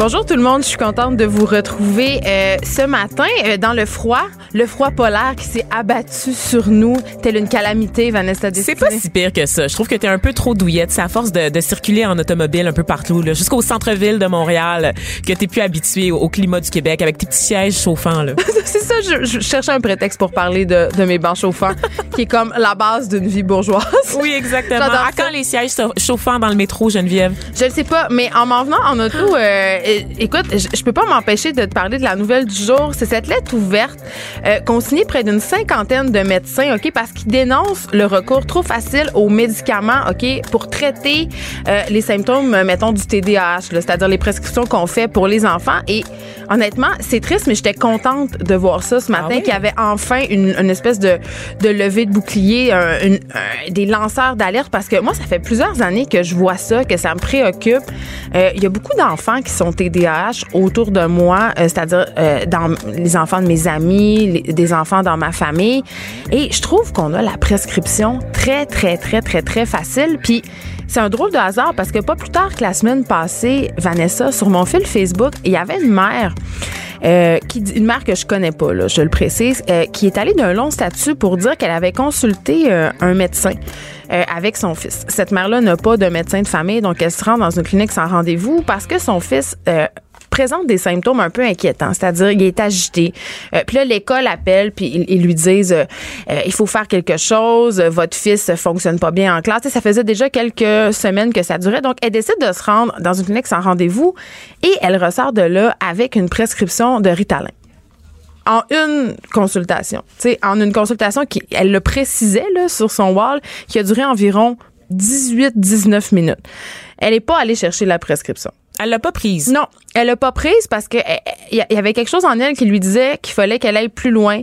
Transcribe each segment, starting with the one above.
Bonjour tout le monde, je suis contente de vous retrouver euh, ce matin euh, dans le froid, le froid polaire qui s'est abattu sur nous, telle une calamité, Vanessa C'est pas si pire que ça. Je trouve que t'es un peu trop douillette. C'est à force de, de circuler en automobile un peu partout, jusqu'au centre-ville de Montréal, que t'es plus habitué au, au climat du Québec avec tes petits sièges chauffants. C'est ça, je, je cherchais un prétexte pour parler de, de mes bancs chauffants, qui est comme la base d'une vie bourgeoise. Oui, exactement. À quand les sièges chau- chauffants dans le métro, Geneviève? Je le sais pas, mais en m'en venant en auto, euh, écoute, je, peux pas m'empêcher de te parler de la nouvelle du jour. C'est cette lettre ouverte euh, qu'ont signée près d'une cinquantaine de médecins, ok, parce qu'ils dénoncent le recours trop facile aux médicaments, ok, pour traiter euh, les symptômes, euh, mettons du TDAH, c'est-à-dire les prescriptions qu'on fait pour les enfants. Et honnêtement, c'est triste, mais j'étais contente de voir ça ce matin, oui? qu'il y avait enfin une, une espèce de, de levée de bouclier, un- une- un- des lanceurs d'alerte, parce que moi, ça fait plusieurs années que je vois ça, que ça me préoccupe. Euh, Il y a beaucoup d'enfants qui sont TDAH autour de moi, euh, c'est-à-dire euh, dans les enfants de mes amis, des enfants dans ma famille. Et je trouve qu'on a la prescription très, très, très, très, très facile. Puis c'est un drôle de hasard parce que pas plus tard que la semaine passée, Vanessa, sur mon fil Facebook, il y avait une mère. euh, qui une mère que je connais pas, là, je le précise, qui est allée d'un long statut pour dire qu'elle avait consulté un médecin euh, avec son fils. Cette mère-là n'a pas de médecin de famille, donc elle se rend dans une clinique sans rendez-vous parce que son fils euh, présente des symptômes un peu inquiétants, c'est-à-dire il est agité. Euh, puis là, l'école appelle, puis ils, lui disent euh, euh, il faut faire quelque chose, euh, votre fils fonctionne pas bien en classe. Sais, ça faisait déjà quelques semaines que ça durait, donc elle décide de se rendre dans une clinique sans rendez-vous et elle ressort de là avec une prescription de Ritalin en une consultation. Tu sais, en une consultation qui, elle le précisait là, sur son wall, qui a duré environ 18-19 minutes. Elle n'est pas allée chercher la prescription. Elle l'a pas prise. Non, elle l'a pas prise parce que eh, il y avait quelque chose en elle qui lui disait qu'il fallait qu'elle aille plus loin,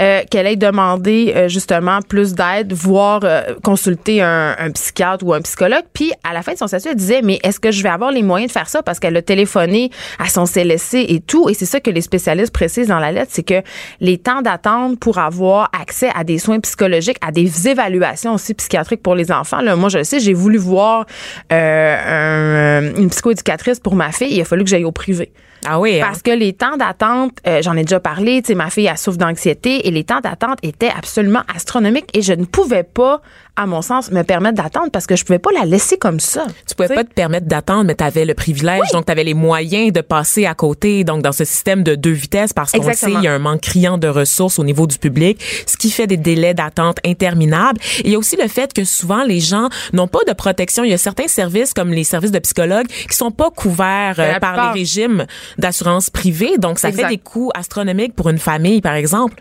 euh, qu'elle aille demander euh, justement plus d'aide, voire euh, consulter un, psychiatre ou un psychologue. Puis à la fin de son statut, elle disait mais est-ce que je vais avoir les moyens de faire ça? Parce qu'elle a téléphoné à son CLSC et tout. Et c'est ça que les spécialistes précisent dans la lettre, c'est que les temps d'attente pour avoir accès à des soins psychologiques, à des évaluations aussi psychiatriques pour les enfants. Là, moi je le sais, j'ai voulu voir euh, un- une psychoéducatrice pour ma fille. Il a fallu que j'aille au privé. Ah oui. hein? Parce que les temps d'attente, euh, j'en ai déjà parlé, tu sais, ma fille, elle souffre d'anxiété et les temps d'attente étaient absolument astronomiques et je ne pouvais pas, à mon sens, me permettre d'attendre parce que je pouvais pas la laisser comme ça. Tu pouvais pas te permettre d'attendre, mais tu avais le privilège, donc tu avais les moyens de passer à côté, donc dans ce système de deux vitesses, parce qu'on sait, il y a un manque criant de ressources au niveau du public, ce qui fait des délais d'attente interminables. Et il y a aussi le fait que souvent les gens n'ont pas de protection. Il y a certains services, comme les services de psychologues, qui sont pas couverts euh, par les régimes d'assurance privée, donc ça Exact. fait des coûts astronomiques pour une famille, par exemple.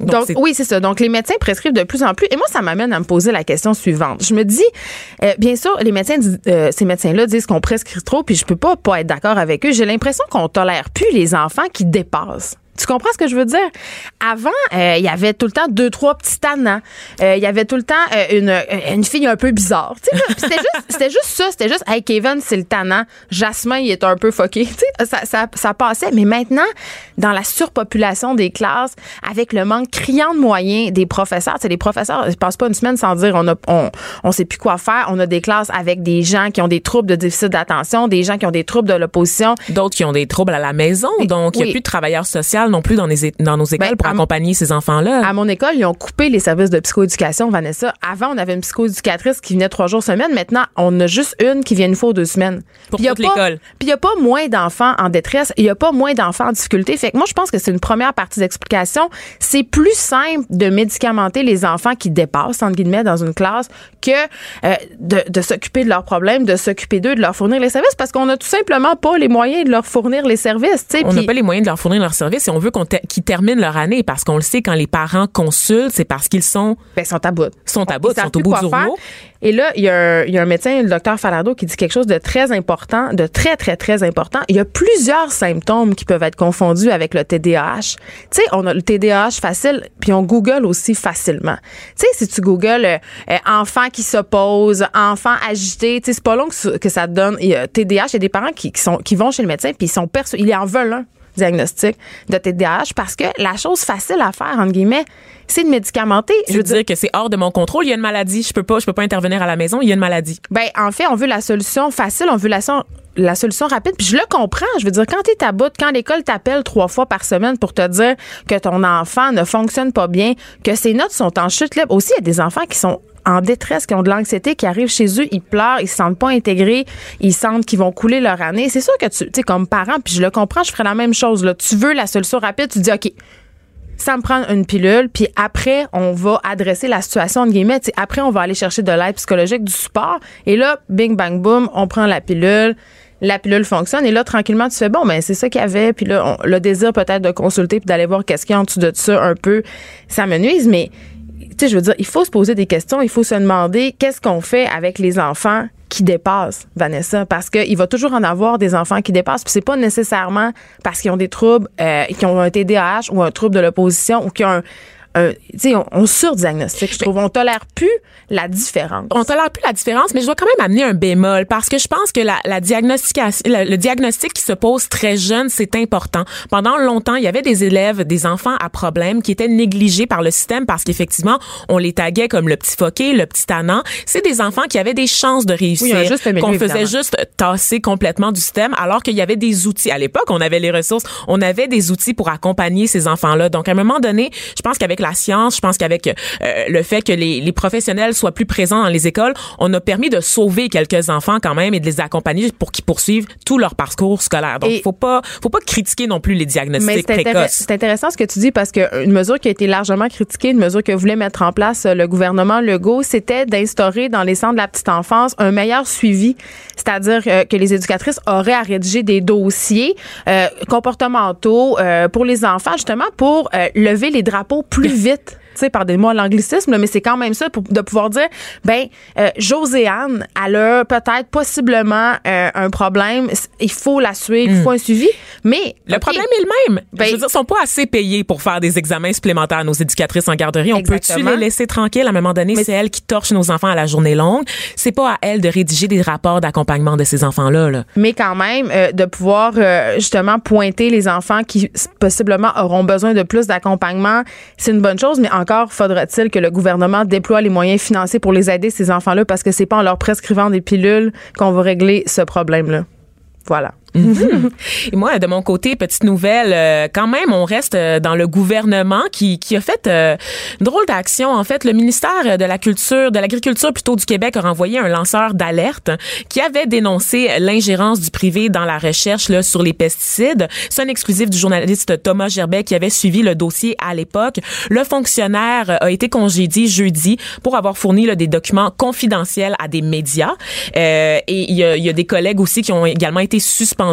Donc, oui, c'est ça. Donc, les médecins prescrivent de plus en plus. Et moi, ça m'amène à me poser la question suivante. Je me dis, euh, bien sûr, les médecins, euh, ces médecins-là disent qu'on prescrit trop, puis je peux pas pas être d'accord avec eux. J'ai l'impression qu'on tolère plus les enfants qui dépassent. Tu comprends ce que je veux dire? Avant, euh, il y avait tout le temps deux, trois petits tannants. Euh, Il y avait tout le temps euh, une, une fille un peu bizarre. C'était juste, juste ça. C'était juste, hey, Kevin, c'est le tannant. Jasmin, il est un peu fucké. Ça, ça, ça passait. Mais maintenant, dans la surpopulation des classes, avec le manque criant de moyens des professeurs, les professeurs, ils passent pas une semaine sans dire on a, on, on sait plus quoi faire. On a des classes avec des gens qui ont des troubles de déficit d'attention, des gens qui ont des troubles de l'opposition. d'autres qui ont des troubles à la maison, donc il n'y a plus de travailleurs sociaux non plus dans, les, dans nos écoles Ben, pour accompagner ces enfants-là. À mon école, ils ont coupé les services de psychoéducation, Vanessa. Avant, on avait une psychoéducatrice qui venait trois jours semaine. Maintenant, on a juste une qui vient une fois ou deux semaines. Pour Puis a toute l'école. Puis il n'y a pas moins d'enfants en détresse. Il n'y a pas moins d'enfants en difficulté. Fait que moi, je pense que c'est une première partie d'explication. C'est plus simple de médicamenter les enfants qui dépassent, entre guillemets, dans une classe que euh, de, de s'occuper de leurs problèmes, de s'occuper d'eux, de leur fournir les services parce qu'on n'a tout simplement pas les moyens de leur fournir les services. on n'a pas les moyens de leur fournir leur service et on veut qu'on te- qu'ils terminent leur année parce qu'on le sait quand les parents consultent, c'est parce qu'ils sont ben, ils sont à bout. sont à bout, Ils sont au bout du rouleau. Et là, il y, a un, il y a un médecin, le docteur Falardeau, qui dit quelque chose de très important, de très, très, très important. Il y a plusieurs symptômes qui peuvent être confondus avec le TDAH. Tu sais, on a le TDAH facile, puis on Google aussi facilement. Tu sais, si tu googles euh, euh, enfant qui s'oppose, enfant agité, tu sais, c'est pas long que, ça- que ça te donne. Il y a TDAH, il y a des parents qui, qui sont, qui vont chez le médecin, puis ils sont perçus, ils en veulent un diagnostic de TDAH parce que la chose facile à faire, entre guillemets, c'est de médicamenter. je veux dire que c'est hors de mon contrôle, il y a une maladie, je peux pas je peux pas intervenir à la maison, il y a une maladie. Ben, en fait, on veut la solution facile, on veut la, so- la solution rapide. Puis je le comprends. Je veux dire, quand t'es à bout, quand l'école t'appelle trois fois par semaine pour te dire que ton enfant ne fonctionne pas bien, que ses notes sont en chute libre. Aussi, il y a des enfants qui sont en détresse, qui ont de l'anxiété, qui arrivent chez eux, ils pleurent, ils se sentent pas intégrés, ils sentent qu'ils vont couler leur année. C'est sûr que tu, tu sais, comme parent, puis je le comprends, je ferais la même chose. Là. Tu veux la solution rapide, tu dis, OK, ça me prend une pilule, puis après, on va adresser la situation, entre guillemets. Tu sais, après, on va aller chercher de l'aide psychologique, du support. Et là, bing, bang, boom, on prend la pilule. La pilule fonctionne. Et là, tranquillement, tu fais, bon, ben c'est ça qu'il y avait. Puis là, le désir peut-être de consulter puis d'aller voir qu'est-ce qu'il y a en dessous de ça un peu, ça me nuise. Mais, tu sais, je veux dire, il faut se poser des questions. Il faut se demander qu'est-ce qu'on fait avec les enfants qui dépassent, Vanessa, parce qu'il va toujours en avoir des enfants qui dépassent. Puis c'est pas nécessairement parce qu'ils ont des troubles, euh, qui ont un TDAH ou un trouble de l'opposition ou qui ont un, sais, on, on surdiagnostique, je trouve. On tolère plus la différence. On tolère plus la différence, mais je dois quand même amener un bémol parce que je pense que la, la diagnostication, le, le diagnostic qui se pose très jeune, c'est important. Pendant longtemps, il y avait des élèves, des enfants à problème qui étaient négligés par le système parce qu'effectivement, on les taguait comme le petit foqué, le petit tannant. C'est des enfants qui avaient des chances de réussir, milieu, qu'on faisait évidemment. juste tasser complètement du système, alors qu'il y avait des outils. À l'époque, on avait les ressources, on avait des outils pour accompagner ces enfants-là. Donc, à un moment donné, je pense qu'avec la science, je pense qu'avec euh, le fait que les, les professionnels soient plus présents dans les écoles, on a permis de sauver quelques enfants quand même et de les accompagner pour qu'ils poursuivent tout leur parcours scolaire. Donc, Et- faut pas, faut pas critiquer non plus les Mais diagnostics intéress- précoces. c'est intéressant ce que tu dis parce que une mesure qui a été largement critiquée, une mesure que voulait mettre en place euh, le gouvernement Legault, c'était d'instaurer dans les centres de la petite enfance un meilleur suivi, c'est-à-dire euh, que les éducatrices auraient à rédiger des dossiers euh, comportementaux euh, pour les enfants justement pour euh, lever les drapeaux plus vite. Tu sais, pardonnez-moi l'anglicisme, là, mais c'est quand même ça pour de pouvoir dire, ben, euh, Joséanne, elle a peut-être possiblement euh, un problème, il faut la suivre, il faut un suivi, mais Le problème est le même. Ben- je veux dire, ils sont pas assez payés pour faire des examens supplémentaires à nos éducatrices en garderie. On peut-tu les laisser tranquilles? À un moment donné, Mais- c'est elles qui torchent nos enfants à la journée longue. C'est pas à elles de rédiger des rapports d'accompagnement de ces enfants-là. Là. mais quand même euh, de pouvoir euh, justement pointer les enfants qui possiblement auront besoin de plus d'accompagnement, c'est une bonne chose, mais encore faudra-t-il que le gouvernement déploie les moyens financiers pour les aider ces enfants-là parce que c'est pas en leur prescrivant des pilules qu'on va régler ce problème-là. Voilà. Et moi, de mon côté, petite nouvelle, euh, quand même, on reste euh, dans le gouvernement qui, qui a fait euh, une drôle d'action. En fait, le ministère de la Culture, de l'Agriculture plutôt du Québec a renvoyé un lanceur d'alerte qui avait dénoncé l'ingérence du privé dans la recherche là, sur les pesticides. C'est un exclusif du journaliste Thomas Gerbet qui avait suivi le dossier à l'époque. Le fonctionnaire a été congédié jeudi pour avoir fourni là, des documents confidentiels à des médias. Euh, et il y, il y a des collègues aussi qui ont également été suspendus.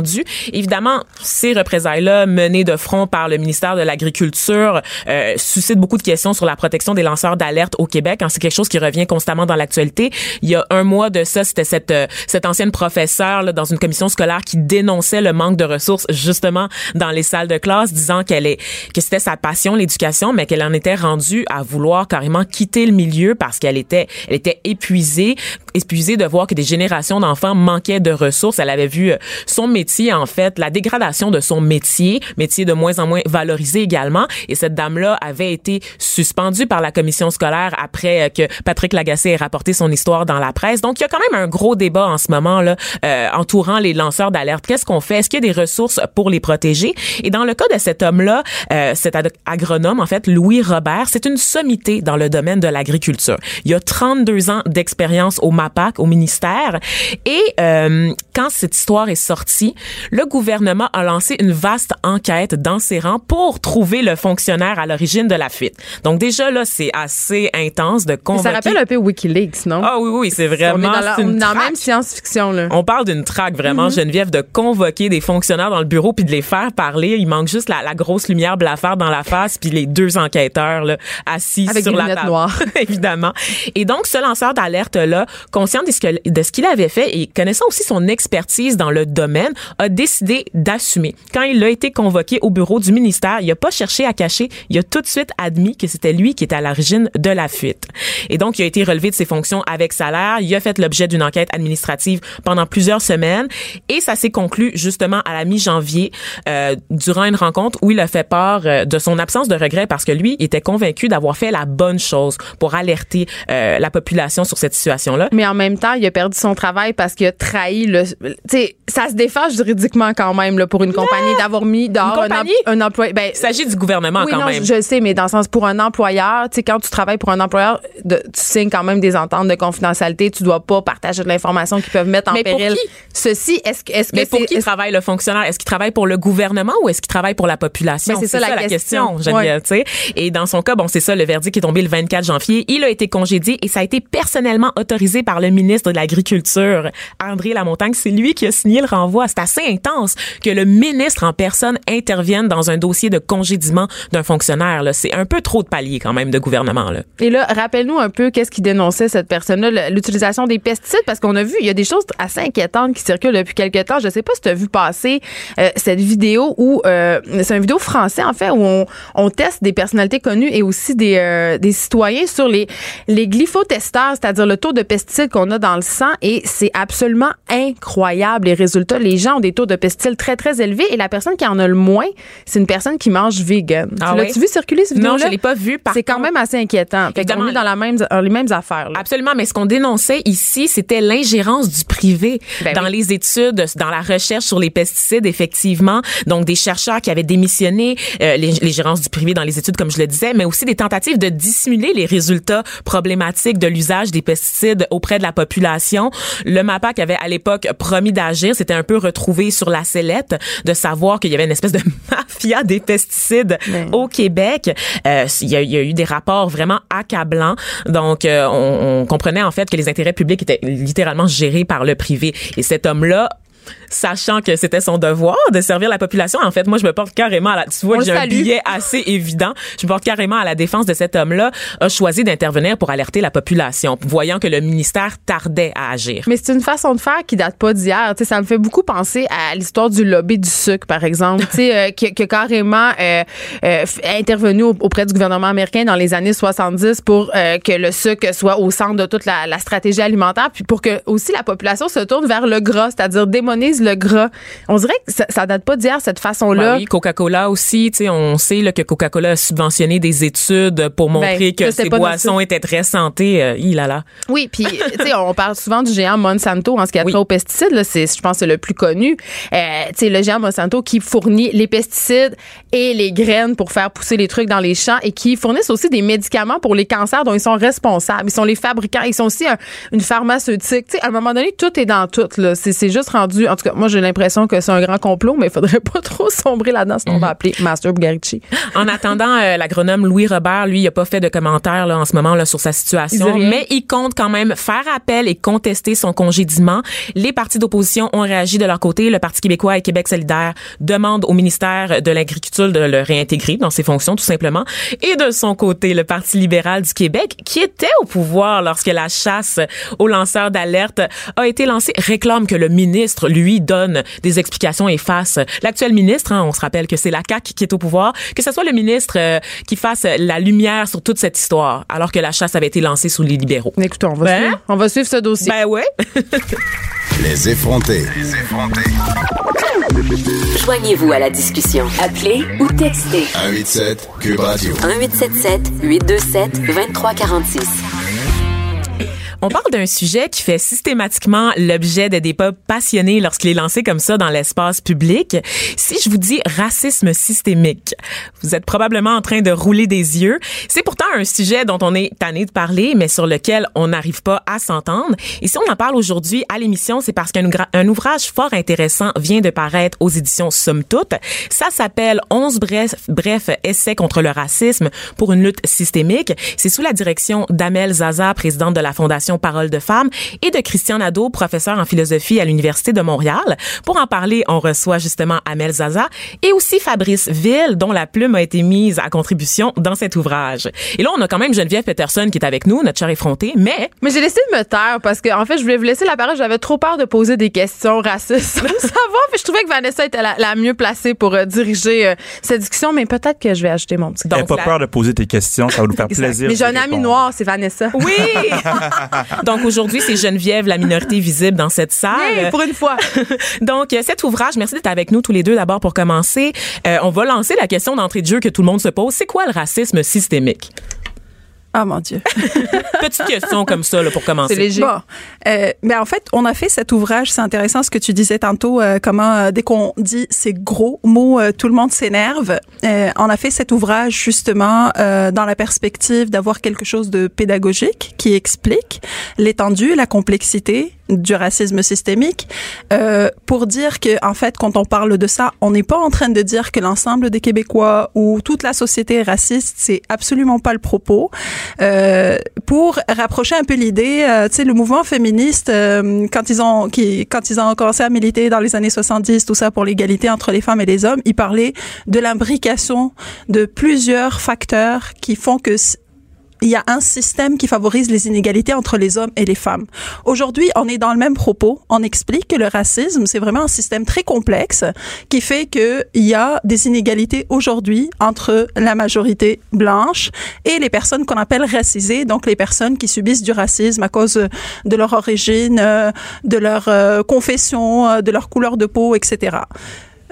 Évidemment, ces représailles-là menées de front par le ministère de l'Agriculture euh, suscitent beaucoup de questions sur la protection des lanceurs d'alerte au Québec. hein. C'est quelque chose qui revient constamment dans l'actualité. Il y a un mois de ça, c'était cette, euh, cette ancienne professeure là, dans une commission scolaire qui dénonçait le manque de ressources justement dans les salles de classe, disant qu'elle est que c'était sa passion l'éducation, mais qu'elle en était rendue à vouloir carrément quitter le milieu parce qu'elle était elle était épuisée. Épuisée de voir que des générations d'enfants manquaient de ressources. Elle avait vu euh, son métier, en fait, la dégradation de son métier, métier de moins en moins valorisé également. Et cette dame-là avait été suspendue par la commission scolaire après euh, que Patrick Lagacé ait rapporté son histoire dans la presse. Donc, il y a quand même un gros débat en ce moment là euh, entourant les lanceurs d'alerte. Qu'est-ce qu'on fait? Est-ce qu'il y a des ressources pour les protéger? Et dans le cas de cet homme-là, euh, cet agronome, en fait, Louis Robert, c'est une sommité dans le domaine de l'agriculture. Il y a 32 ans d'expérience au MAPAC, au ministère. Et euh, quand cette histoire est sortie, le gouvernement a lancé une vaste enquête dans ses rangs pour trouver le fonctionnaire à l'origine de la fuite. Donc déjà là, c'est assez intense de convoquer. ça rappelle un peu WikiLeaks, non? Ah oui oui, c'est vraiment. On est dans la, dans même science-fiction là. On parle d'une traque vraiment, mm-hmm. Geneviève, de convoquer des fonctionnaires dans le bureau puis de les faire parler. Il manque juste la, la grosse lumière blafard dans la face puis les deux enquêteurs là, assis sur la table. Noires. Évidemment. Et donc ce lanceur d'alerte là, conscient de ce qu'il avait fait et connaissant aussi son expertise dans le domaine, a décidé d'assumer. Quand il a été convoqué au bureau du ministère, il a pas cherché à cacher, il a tout de suite admis que c'était lui qui était à l'origine de la fuite. Et donc il a été relevé de ses fonctions avec salaire, il a fait l'objet d'une enquête administrative pendant plusieurs semaines et ça s'est conclu justement à la mi-janvier euh, durant une rencontre où il a fait part euh, de son absence de regret parce que lui était convaincu d'avoir fait la bonne chose pour alerter euh, la population sur cette situation-là. En même temps, il a perdu son travail parce qu'il a trahi le. Tu sais, ça se défâche juridiquement quand même là, pour une compagnie d'avoir mis dehors un, employé. Ben, il s'agit du gouvernement oui, quand non, même. Je, sais, mais dans le sens pour un employeur, tu sais, quand tu travailles pour un employeur, de, tu signes quand même des ententes de confidentialité. Tu dois pas partager de l'information qui peuvent mettre en mais péril. Pour qui? Ceci, est-ce que, est-ce mais que pour qui travaille le fonctionnaire? Est-ce qu'il travaille pour le gouvernement ou est-ce qu'il travaille pour la population? C'est ça, la, question, Geneviève. Ouais. Et dans son cas, bon, c'est ça, le verdict est tombé le 24 janvier. Il a été congédié et ça a été personnellement autorisé par le ministre de l'Agriculture, André Lamontagne. C'est lui qui a signé le renvoi. C'est assez intense que le ministre en personne intervienne dans un dossier de congédiement d'un fonctionnaire. C'est un peu trop de paliers quand même de gouvernement. Là. Et là, rappelle-nous un peu qu'est-ce qui dénonçait cette personne-là, l'utilisation des pesticides, parce qu'on a vu, il y a des choses assez inquiétantes qui circulent depuis quelques temps. Je sais pas si tu as vu passer euh, cette vidéo où euh, c'est une vidéo français en fait où on, on, teste des personnalités connues et aussi des, euh, des citoyens sur les les glyphotesteurs, c'est-à-dire le taux de pesticides qu'on a dans le sang et c'est absolument incroyable les résultats. Les gens ont des taux de pesticides très très élevés et la personne qui en a le moins, c'est une personne qui mange vegan. Ah tu l'as-tu vu circuler cette vidéo Non, je l'ai pas vu. C'est quand même assez inquiétant. Fait qu'on est dans la même les mêmes affaires. Là. Absolument, mais ce qu'on dénonçait ici, c'était l'ingérence du privé ben dans oui. les études, dans la recherche sur les pesticides, effectivement. Donc, des chercheurs qui avaient démissionné, euh, l'ingérence du privé dans les études, comme je le disais, mais aussi des tentatives de dissimuler les résultats problématiques de l'usage des pesticides auprès de la population. Le MAPAC avait à l'époque promis d'agir. C'était un peu retrouvé sur la sellette de savoir qu'il y avait une espèce de mafia des pesticides Ben. au Québec. Euh, il, y a, il y a eu des rapports vraiment accablants. Donc, euh, on, on comprenait en fait que les intérêts publics étaient littéralement gérés par le privé. Et cet homme-là sachant que c'était son devoir de servir la population. En fait, moi, je me porte carrément à la, tu vois j'ai un billet assez évident. Je me porte carrément à la défense de cet homme-là, a choisi d'intervenir pour alerter la population, voyant que le ministère tardait à agir. Mais c'est une façon de faire qui date pas d'hier. Tu sais, ça me fait beaucoup penser à l'histoire du lobby du sucre, par exemple, tu sais, euh, qui, qui a carrément euh, euh, intervenu au- auprès du gouvernement américain dans les années 70 pour que le sucre soit au centre de toute la, la stratégie alimentaire, puis pour que aussi la population se tourne vers le gras, c'est-à-dire démonise le gras. On dirait que ça, ça date pas d'hier cette façon-là. Ben oui, Coca-Cola aussi, tu sais, on sait là, que Coca-Cola a subventionné des études pour montrer Ben, que ça, c'est ces boissons étaient très santé. Euh, il a là. Oui, puis tu sais, on parle souvent du géant Monsanto en ce qui a Oui. trait aux pesticides. Là, c'est, je pense, que c'est le plus connu. Euh, tu sais, le géant Monsanto qui fournit les pesticides et les graines pour faire pousser les trucs dans les champs et qui fournissent aussi des médicaments pour les cancers dont ils sont responsables. Ils sont les fabricants. Ils sont aussi un- une pharmaceutique. Tu sais, à un moment donné, tout est dans tout. Là, c'est, c'est juste rendu. En tout cas, moi, j'ai l'impression que c'est un grand complot, mais il faudrait pas trop sombrer là-dedans, sinon on va appeler Master Bugarici. En attendant, euh, l'agronome Louis Robert, lui, il a pas fait de commentaires là, en ce moment là, sur sa situation, mais il compte quand même faire appel et contester son congédiement. Les partis d'opposition ont réagi de leur côté. Le Parti québécois et Québec solidaire demandent au ministère de l'Agriculture de le réintégrer dans ses fonctions, tout simplement. Et de son côté, le Parti libéral du Québec, qui était au pouvoir lorsque la chasse aux lanceurs d'alerte a été lancée, réclame que le ministre lui, donne des explications et fasse l'actuel ministre, hein, on se rappelle que c'est la CAQ qui est au pouvoir, que ce soit le ministre euh, qui fasse la lumière sur toute cette histoire, alors que la chasse avait été lancée sous les libéraux. Écoutez, on va, Ben? suivre, on va suivre ce dossier. Ben ouais. Les effrontés. Les effrontés. Joignez-vous à la discussion. Appelez ou textez 187 Cube Radio. 1877 827 2346. On parle d'un sujet qui fait systématiquement l'objet de débats passionnés lorsqu'il est lancé comme ça dans l'espace public. Si je vous dis racisme systémique, vous êtes probablement en train de rouler des yeux. C'est pourtant un sujet dont on est tanné de parler, mais sur lequel on n'arrive pas à s'entendre. Et si on en parle aujourd'hui à l'émission, c'est parce qu'un ouvrage fort intéressant vient de paraître aux éditions Somme Toute. Ça s'appelle 11 bref, bref essais contre le racisme pour une lutte systémique. C'est sous la direction d'Amel Zaza, présidente de la Fondation Parole de Femmes, et de Christian Nadeau, professeur en philosophie à l'Université de Montréal. Pour en parler, on reçoit justement Amel Zaza et aussi Fabrice Ville, dont la plume a été mise à contribution dans cet ouvrage. Et là, on a quand même Geneviève Peterson qui est avec nous, notre chère effrontée, mais Mais j'ai laissé de me taire parce que en fait, je voulais vous laisser la parole. J'avais trop peur de poser des questions racistes. ça va, puis je trouvais que Vanessa était la, la mieux placée pour euh, diriger euh, cette discussion, mais peut-être que je vais ajouter mon petit. Donc, pas la- peur de poser tes questions, ça va nous faire plaisir. Mais j'ai un ami noir, c'est Vanessa. oui! Donc aujourd'hui, c'est Geneviève, la minorité visible dans cette salle. Pour une fois. Donc, euh, cet ouvrage, merci d'être avec nous tous les deux d'abord pour commencer. Euh, on va lancer la question d'entrée de jeu que tout le monde se pose. C'est quoi le racisme systémique? Ah mon Dieu. Petite question comme ça là, pour commencer. C'est léger. Bon, euh, mais en fait, on a fait cet ouvrage. C'est intéressant ce que tu disais tantôt. euh, comment euh, dès qu'on dit ces gros mots, euh, tout le monde s'énerve. Euh, on a fait cet ouvrage justement euh, dans la perspective d'avoir quelque chose de pédagogique qui explique l'étendue, la complexité du racisme systémique, euh, pour dire que en fait, quand on parle de ça, on n'est pas en train de dire que l'ensemble des Québécois ou toute la société est raciste. C'est absolument pas le propos. Euh, pour rapprocher un peu l'idée, euh, tu sais, le mouvement féministe, euh, quand ils ont, qui, quand ils ont commencé à militer dans les années 70, tout ça pour l'égalité entre les femmes et les hommes, ils parlaient de l'imbrication de plusieurs facteurs qui font que il y a un système qui favorise les inégalités entre les hommes et les femmes. Aujourd'hui, on est dans le même propos. On explique que le racisme, c'est vraiment un système très complexe qui fait que il y a des inégalités aujourd'hui entre la majorité blanche et les personnes qu'on appelle racisées, donc les personnes qui subissent du racisme à cause de leur origine, euh, de leur euh, confession, euh, de leur couleur de peau, etc.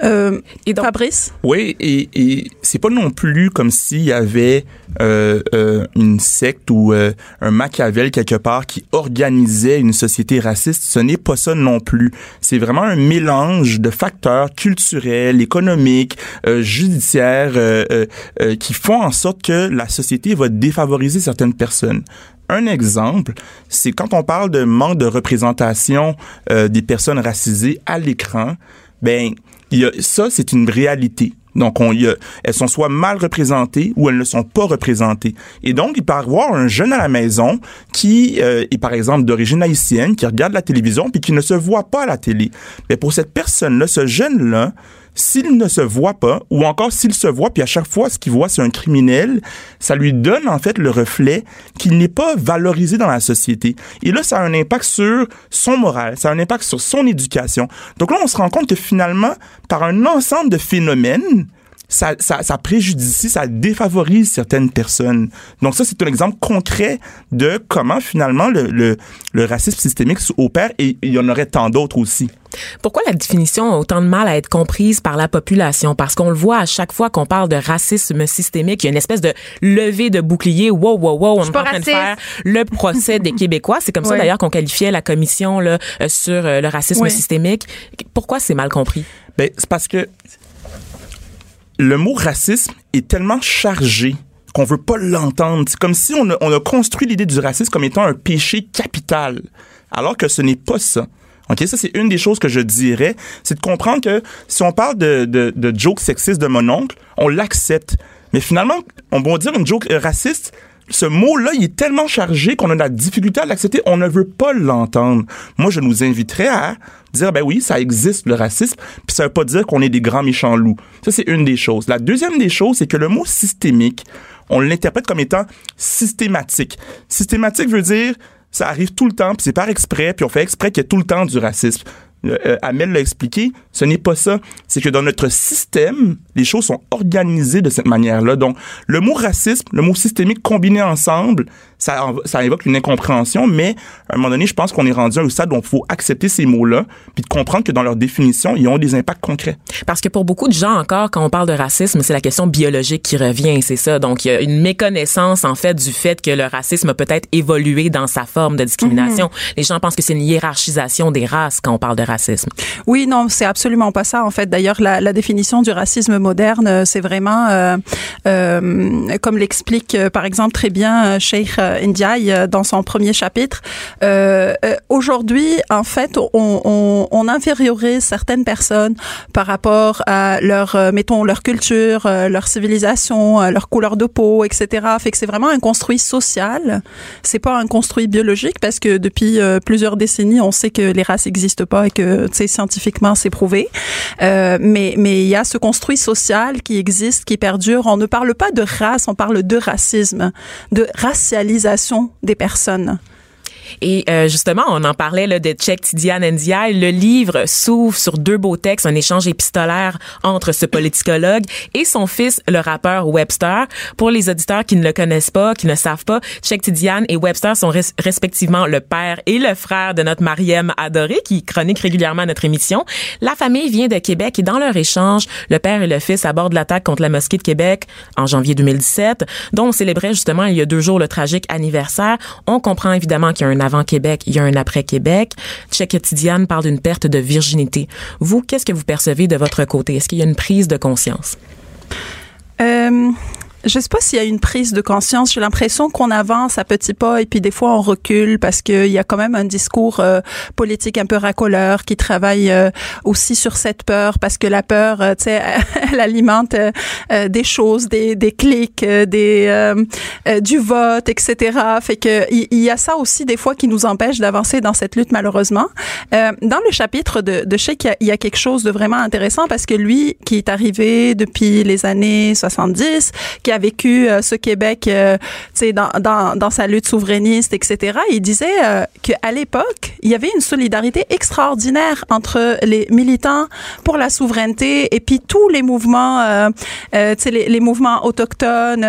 Euh, Et donc- Fabrice? Oui, et, et c'est pas non plus comme s'il y avait euh, euh, une secte ou euh, un Machiavel quelque part qui organisait une société raciste. Ce n'est pas ça non plus. C'est vraiment un mélange de facteurs culturels, économiques, euh, judiciaires euh, euh, euh, qui font en sorte que la société va défavoriser certaines personnes. Un exemple, c'est quand on parle de manque de représentation euh, des personnes racisées à l'écran, ben y a, ça c'est une réalité. Donc, on, y a- elles sont soit mal représentées ou elles ne sont pas représentées. Et donc, il peut y avoir un jeune à la maison qui euh, est, par exemple, d'origine haïtienne, qui regarde la télévision puis qui ne se voit pas à la télé. Mais pour cette personne-là, ce jeune-là, s'il ne se voit pas, ou encore s'il se voit, puis à chaque fois, ce qu'il voit, c'est un criminel, ça lui donne en fait le reflet qu'il n'est pas valorisé dans la société. Et là, ça a un impact sur son moral, ça a un impact sur son éducation. Donc là, on se rend compte que finalement, par un ensemble de phénomènes, ça, ça, ça préjudicie, ça défavorise certaines personnes. Donc ça, c'est un exemple concret de comment finalement le, le, le racisme systémique opère et il y en aurait tant d'autres aussi. Pourquoi la définition a autant de mal à être comprise par la population? Parce qu'on le voit à chaque fois qu'on parle de racisme systémique, il y a une espèce de levée de bouclier. Wow, wow, wow, on est en train de faire le procès des Québécois. C'est comme ça d'ailleurs qu'on qualifiait la commission là, euh, sur euh, le racisme Oui. systémique. Pourquoi c'est mal compris? Ben, c'est parce que le mot racisme est tellement chargé qu'on veut pas l'entendre. C'est comme si on a, on a construit l'idée du racisme comme étant un péché capital, alors que ce n'est pas ça. OK, ça c'est une des choses que je dirais, c'est de comprendre que si on parle de, de, de joke sexiste de mon oncle, on l'accepte. Mais finalement, on va dire une joke euh, raciste, ce mot-là, il est tellement chargé qu'on a de la difficulté à l'accepter. On ne veut pas l'entendre. Moi, je nous inviterais à dire, ben oui, ça existe, le racisme, puis ça veut pas dire qu'on est des grands méchants loups. Ça, c'est une des choses. La deuxième des choses, c'est que le mot systémique, on l'interprète comme étant systématique. Systématique veut dire, ça arrive tout le temps, puis c'est par exprès, puis on fait exprès qu'il y ait tout le temps du racisme. Euh, Amel l'a expliqué, ce n'est pas ça. C'est que dans notre système, les choses sont organisées de cette manière-là. Donc, le mot racisme, le mot systémique combiné ensemble, ça, ça évoque une incompréhension, mais à un moment donné, je pense qu'on est rendu à un stade où il faut accepter ces mots-là, puis de comprendre que dans leur définition, ils ont des impacts concrets. Parce que pour beaucoup de gens encore, quand on parle de racisme, c'est la question biologique qui revient, c'est ça. Donc, il y a une méconnaissance, en fait, du fait que le racisme a peut-être évolué dans sa forme de discrimination. Les gens pensent que c'est une hiérarchisation des races quand on parle de racisme. Oui, non, c'est absolument pas ça. En fait, d'ailleurs, la, la définition du racisme moderne, euh, c'est vraiment, euh, euh, comme l'explique euh, par exemple très bien Sheikh euh, Ndiaye euh, dans son premier chapitre. Euh, euh, Aujourd'hui, en fait, on, infériorise certaines personnes par rapport à leur, mettons, leur culture, leur civilisation, leur couleur de peau, etc. Fait que c'est vraiment un construit social. C'est pas un construit biologique parce que depuis plusieurs décennies, on sait que les races n'existent pas et que, tu sais, scientifiquement, c'est prouvé. Mais mais il y a ce construit social qui existe, qui perdure. On ne parle pas de race, on parle de racisme, de racialisation des personnes. Et euh, justement, on en parlait là, de Cheikh Tidiane Ndiaye. Le livre s'ouvre sur deux beaux textes, un échange épistolaire entre ce politicologue et son fils, le rappeur Webster. Pour les auditeurs qui ne le connaissent pas, qui ne savent pas, Cheikh Tidiane et Webster sont res- respectivement le père et le frère de notre Mariem adorée, qui chronique régulièrement notre émission. La famille vient de Québec et dans leur échange, le père et le fils abordent l'attaque contre la mosquée de Québec en janvier 2017, dont on célébrait justement il y a deux jours le tragique anniversaire. On comprend évidemment qu'il y a un avant Québec, il y a un après Québec. Cheikh Tidiane parle d'une perte de virginité. Vous, qu'est-ce que vous percevez de votre côté? Est-ce qu'il y a une prise de conscience? Euh, je sais pas s'il y a une prise de conscience. J'ai l'impression qu'on avance à petits pas et puis des fois on recule parce qu'il y a quand même un discours euh, politique un peu racoleur qui travaille euh, aussi sur cette peur parce que la peur, euh, tu sais, elle alimente euh, euh, des choses, des, des clics, des du vote, etc. Fait que il y, a ça aussi des fois qui nous empêche d'avancer dans cette lutte malheureusement. Dans le chapitre de, de il y a quelque chose de vraiment intéressant parce que lui, qui est arrivé depuis les années 70, qui a vécu euh, ce Québec, euh, tu sais, dans, dans, dans sa lutte souverainiste, etc. Il disait euh, qu'à l'époque, il y avait une solidarité extraordinaire entre les militants pour la souveraineté et puis tous les mouvements, tu sais, les, mouvements autochtones.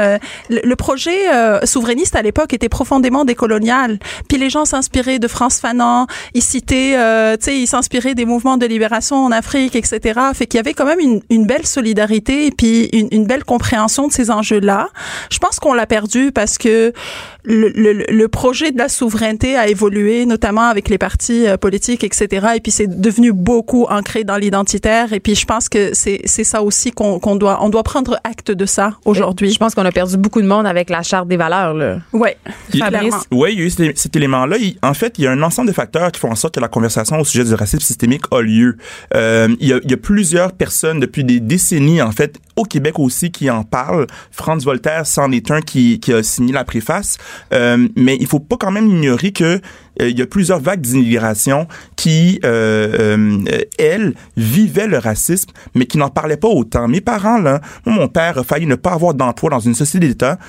le, projet souverainiste à l'époque était profondément décolonial. Puis les gens s'inspiraient de France Fanon, ils citaient, tu sais, ils s'inspiraient des mouvements de libération en Afrique, etc. Fait qu'il y avait quand même une, belle solidarité et puis une, belle compréhension de ces enjeux-là. Je pense qu'on l'a perdu parce que le, le, le projet de la souveraineté a évolué, notamment avec les partis euh, politiques, etc. Et puis c'est devenu beaucoup ancré dans l'identitaire. Et puis je pense que c'est c'est ça aussi qu'on qu'on doit on doit prendre acte de ça aujourd'hui. Je pense qu'on a perdu beaucoup de monde avec la charte des valeurs. Là. Ouais. Il- Fabrice? Oui, il y a eu cet, cet élément-là. Il- En fait, il y a un ensemble de facteurs qui font en sorte que la conversation au sujet du racisme systémique a lieu. Euh, il, y a, il y a plusieurs personnes depuis des décennies, en fait, au Québec aussi, qui en parlent. Franz Voltaire, c'en est un qui, qui a signé la préface. Euh, mais il faut pas quand même ignorer que euh, il y a plusieurs vagues d'immigration qui, euh, elles, vivaient le racisme, mais qui n'en parlaient pas autant. Mes parents, là, mon père a failli ne pas avoir d'emploi dans une société d'État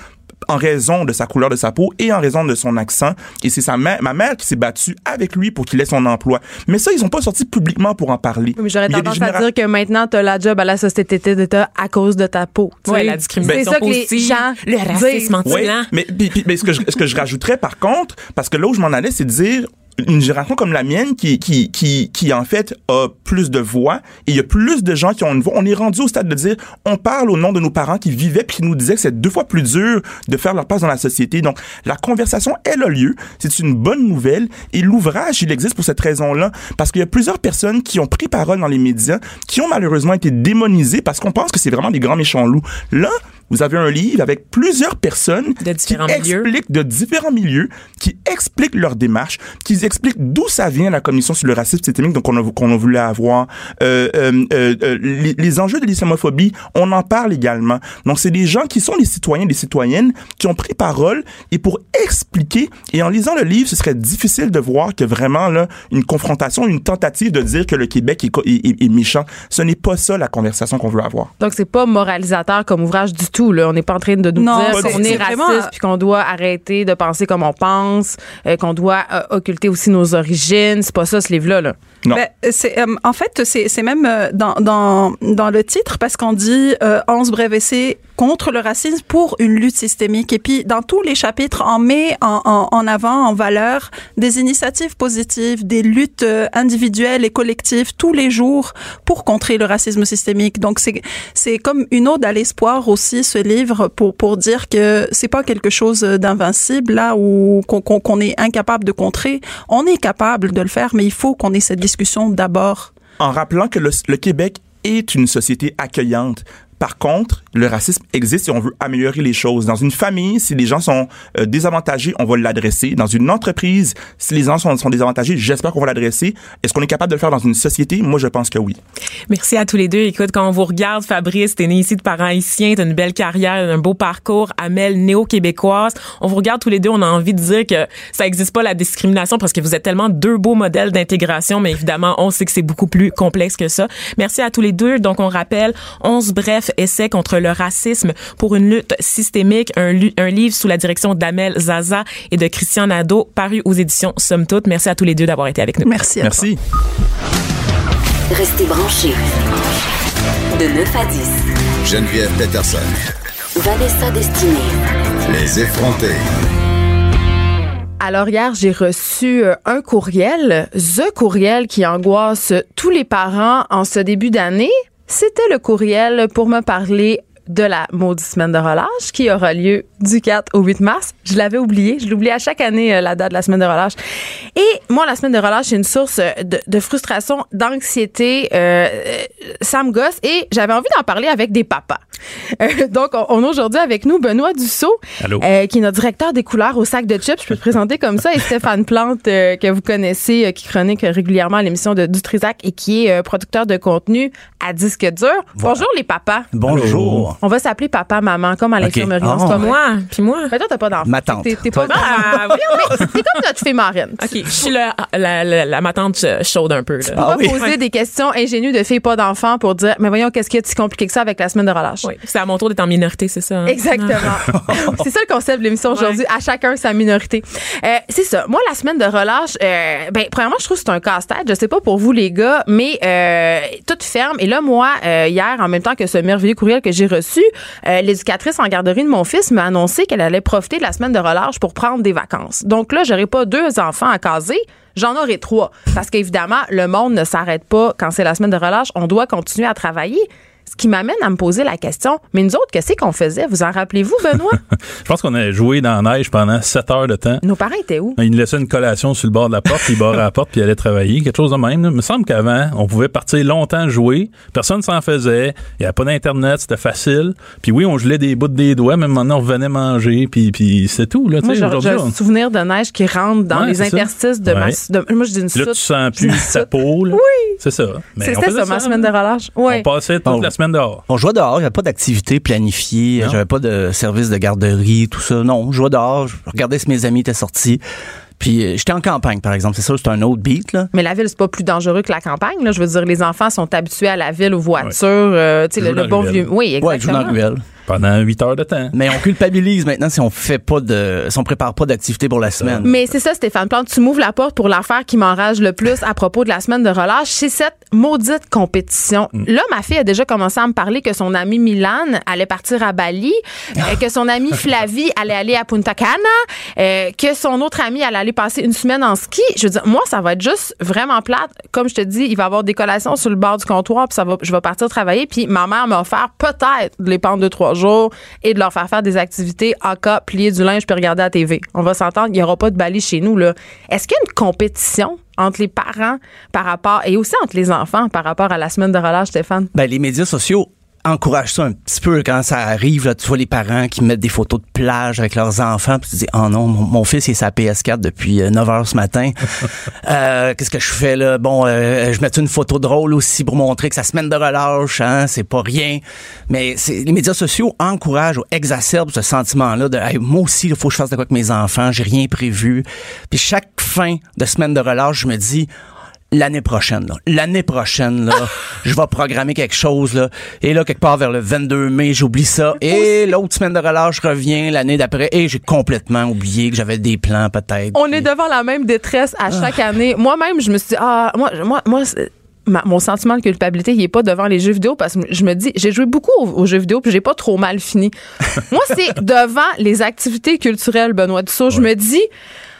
en raison de sa couleur de sa peau et en raison de son accent. Et c'est sa mère, ma mère qui s'est battue avec lui pour qu'il ait son emploi. Mais ça, ils ont pas sorti publiquement pour en parler. Oui, mais J'aurais Il y a des tendance à dire que maintenant, tu as la job à la société d'État à cause de ta peau. Ouais, sais. la discrimination C'est ça que les gens le racisme disent. anti- Oui, blanc. mais, puis- mais ce, que je, ce que je rajouterais par contre, parce que là où je m'en allais, c'est de dire une génération comme la mienne qui, qui, qui, qui en fait a plus de voix et il y a plus de gens qui ont une voix. On est rendu au stade de dire on parle au nom de nos parents qui vivaient puis qui nous disaient que c'est deux fois plus dur de faire leur place dans la société. Donc la conversation, elle a lieu. C'est une bonne nouvelle et l'ouvrage, il existe pour cette raison-là parce qu'il y a plusieurs personnes qui ont pris parole dans les médias qui ont malheureusement été démonisées parce qu'on pense que c'est vraiment des grands méchants loups. Là, vous avez un livre avec plusieurs personnes De différents qui milieux. expliquent de différents milieux, qui expliquent leur démarche, qui expliquent d'où ça vient la commission sur le racisme systémique donc qu'on a, qu'on a voulu avoir, euh, euh, euh, les, les enjeux de l'islamophobie, on en parle également. Donc c'est des gens qui sont des citoyens, des citoyennes qui ont pris parole et pour expliquer et en lisant le livre, ce serait difficile de voir que vraiment là une confrontation, une tentative de dire que le Québec est, co- est- est- est méchant. Ce n'est pas ça la conversation qu'on veut avoir. Donc, c'est pas moralisateur comme ouvrage du tout. Tout. Là. On n'est pas en train de nous Non, dire c'est- qu'on est, raciste vraiment- puis qu'on doit arrêter de penser comme on pense, euh, qu'on doit euh, occulter aussi nos origines. C'est pas ça, ce livre-là. Là. Non. Ben, c'est, euh, en fait, c'est, c'est même dans, dans, dans le titre parce qu'on dit euh, 11 brèves essais contre le racisme pour une lutte systémique. Et puis, dans tous les chapitres, on met en, avant, en valeur, des initiatives positives, des luttes euh, individuelles et collectives tous les jours pour contrer le racisme systémique. Donc, c'est, comme une ode à l'espoir aussi, ce livre, pour, pour dire que c'est pas quelque chose d'invincible, là, ou qu'on, est incapable de contrer. On est capable de le faire, mais il faut qu'on ait cette discussion d'abord. en rappelant que le Québec est une société accueillante. Par contre, le racisme existe et on veut améliorer les choses. Dans une famille, si les gens sont euh, désavantagés, on va l'adresser. Dans une entreprise, si les gens sont, désavantagés, j'espère qu'on va l'adresser. Est-ce qu'on est capable de le faire dans une société? Moi, je pense que oui. Merci à tous les deux. Écoute, quand on vous regarde, Fabrice, t'es né ici de parents haïtiens, t'as une belle carrière, un beau parcours, Amel, néo-québécoise. On vous regarde tous les deux, on a envie de dire que ça existe pas la discrimination parce que vous êtes tellement deux beaux modèles d'intégration, mais évidemment, on sait que c'est beaucoup plus complexe que ça. Merci à tous les deux. Donc, on rappelle 11 brefs essais contre le racisme pour une lutte systémique, un, livre sous la direction d'Amel Zaza et de Christian Nadeau, paru aux éditions Somme Toute. Merci à tous les deux d'avoir été avec nous. Merci. à toi. Merci. Restez branchés. De 9 à 10, Geneviève Peterson. Vanessa Destinée. Les effrontés. Alors hier, j'ai reçu euh, un courriel, The courriel qui angoisse tous les parents en ce début d'année. C'était le courriel pour me parler de la maudite semaine de relâche qui aura lieu du 4 au 8 mars. Je l'avais oublié. Je l'oublie à chaque année, euh, la date de la semaine de relâche. Et moi, la semaine de relâche, c'est une source euh, de, de frustration, d'anxiété. Euh, euh, ça me gosse. Et j'avais envie d'en parler avec des papas. Euh, donc, on, on a aujourd'hui avec nous Benoît Dussault, Allô? euh, qui est notre directeur des couleurs au sac de chips. Je peux te présenter comme ça. Et Stéphane Plante, euh, que vous connaissez, euh, qui chronique régulièrement à l'émission de Dutrisac et qui est euh, producteur de contenu à disque dur. Bonjour les papas. Bonjour. On va s'appeler papa, maman, comme à l'infirmerie. Ah. C'est pas moi. Moi, puis moi? Mais toi, t'as pas d'enfant. Ma tante. T'es, pas Ah, t'es comme notre fée marraine. OK, je suis la, la, la, la ma tante chaude un peu. Là. On va oui. poser des questions ingénues de filles pas d'enfants pour dire, mais voyons, qu'est-ce qui est si compliqué que ça avec la semaine de relâche? Oui, c'est à mon tour d'être en minorité, c'est ça. hein? Exactement. c'est ça le concept de l'émission aujourd'hui. À chacun sa minorité. Euh, c'est ça. Moi, la semaine de relâche, euh, ben, premièrement, je trouve que c'est un casse-tête. Je sais pas pour vous, les gars, mais euh, tout ferme. Et là, moi, euh, hier, en même temps que ce merveilleux courriel que j'ai reçu, euh, l'éducatrice en garderie de mon fils m'a annoncé qu'elle allait profiter de la semaine de relâche pour prendre des vacances. Donc là, j'aurai pas deux enfants à caser. J'en aurai trois. Parce qu'évidemment, le monde ne s'arrête pas quand c'est la semaine de relâche. On doit continuer à travailler. Ce qui m'amène à me poser la question, mais nous autres, qu'est-ce qu'on faisait? Vous en rappelez-vous, Benoît? Je pense qu'on a joué dans la neige pendant 7 heures de temps. Nos parents étaient où? Il nous laissait une collation sur le bord de la porte, puis il barrait la porte, puis il allait travailler. Quelque chose de même. là. Il me semble qu'avant, on pouvait partir longtemps jouer. Personne s'en faisait. Il n'y avait pas d'Internet, c'était facile. Puis oui, on gelait des bouts des doigts, mais maintenant, on revenait manger, puis, puis c'est tout. Là, tu Moi, sais, j'ai un souvenir de neige qui rentre dans Ouais, les interstices de ma... Ouais. de- moi, je dis une Puis là, soute. tu sens plus ta peau. là. Oui. C'est ça. Mais on C'était ça, ma là. semaine de relâche. Oui. On passait toute Bon. la semaine dehors. On jouait dehors, il n'y avait pas d'activité planifiée, Non. j'avais pas de service de garderie, tout ça. Non, je jouais dehors, je regardais si mes amis étaient sortis. Puis euh, j'étais en campagne, par exemple. C'est ça, c'est un autre beat, là. Mais la ville, c'est pas plus dangereux que la campagne. Là. Je veux dire, les enfants sont habitués à la ville, aux voitures. euh, tu sais, Ils le, jouent bon vieux. Oui, Ouais, je joue dans la exactement. ruelle. Pendant 8 heures de temps. Mais on culpabilise maintenant si on fait pas de, si on prépare pas d'activité pour la semaine. Mais c'est ça, Stéphane Plante. Tu m'ouvres la porte pour l'affaire qui m'enrage le plus à propos de la semaine de relâche. C'est cette maudite compétition. Là, ma fille a déjà commencé à me parler que son amie Milan allait partir à Bali, euh, que son amie Flavie allait aller à Punta Cana, euh, que son autre amie allait aller passer une semaine en ski. Je veux dire, moi, ça va être juste vraiment plate. Comme je te dis, il va y avoir des collations sur le bord du comptoir, puis ça va, je vais partir travailler. Puis ma mère m'a offert peut-être de les prendre deux, trois et de leur faire faire des activités en cas, plier du linge puis regarder la TV. On va s'entendre, il n'y aura pas de Bali chez nous. Est-ce qu'il y a une compétition entre les parents par rapport, et aussi entre les enfants par rapport à la semaine de relâche, Stéphane? Ben, les médias sociaux encouragent ça un petit peu quand ça arrive. Là, tu vois les parents qui mettent des photos de plage avec leurs enfants, puis tu dis, oh non, mon, mon fils il est sa PS4 depuis euh, 9 heures ce matin. Euh, Qu'est-ce que je fais là? Bon, euh, je mets une photo drôle aussi pour montrer que sa semaine de relâche, hein, c'est pas rien. Mais c'est- les médias sociaux encouragent ou exacerbent ce sentiment-là de Hey, moi aussi, il faut que je fasse de quoi avec mes enfants, j'ai rien prévu. Puis chaque fin de semaine de relâche, je me dis l'année prochaine, là. L'année prochaine, là, je vais programmer quelque chose, là. Et là, quelque part vers le 22 mai, j'oublie ça. Et l'autre semaine de relâche, je reviens l'année d'après et j'ai complètement oublié que j'avais des plans, peut-être. On est devant la même détresse à chaque année. Moi-même, je me suis dit, ah, moi, moi, moi, ma- mon sentiment de culpabilité, il est pas devant les jeux vidéo parce que je me dis, j'ai joué beaucoup aux, aux jeux vidéo puis j'ai pas trop mal fini. moi, c'est devant les activités culturelles, Benoît Dussault. Je me dis,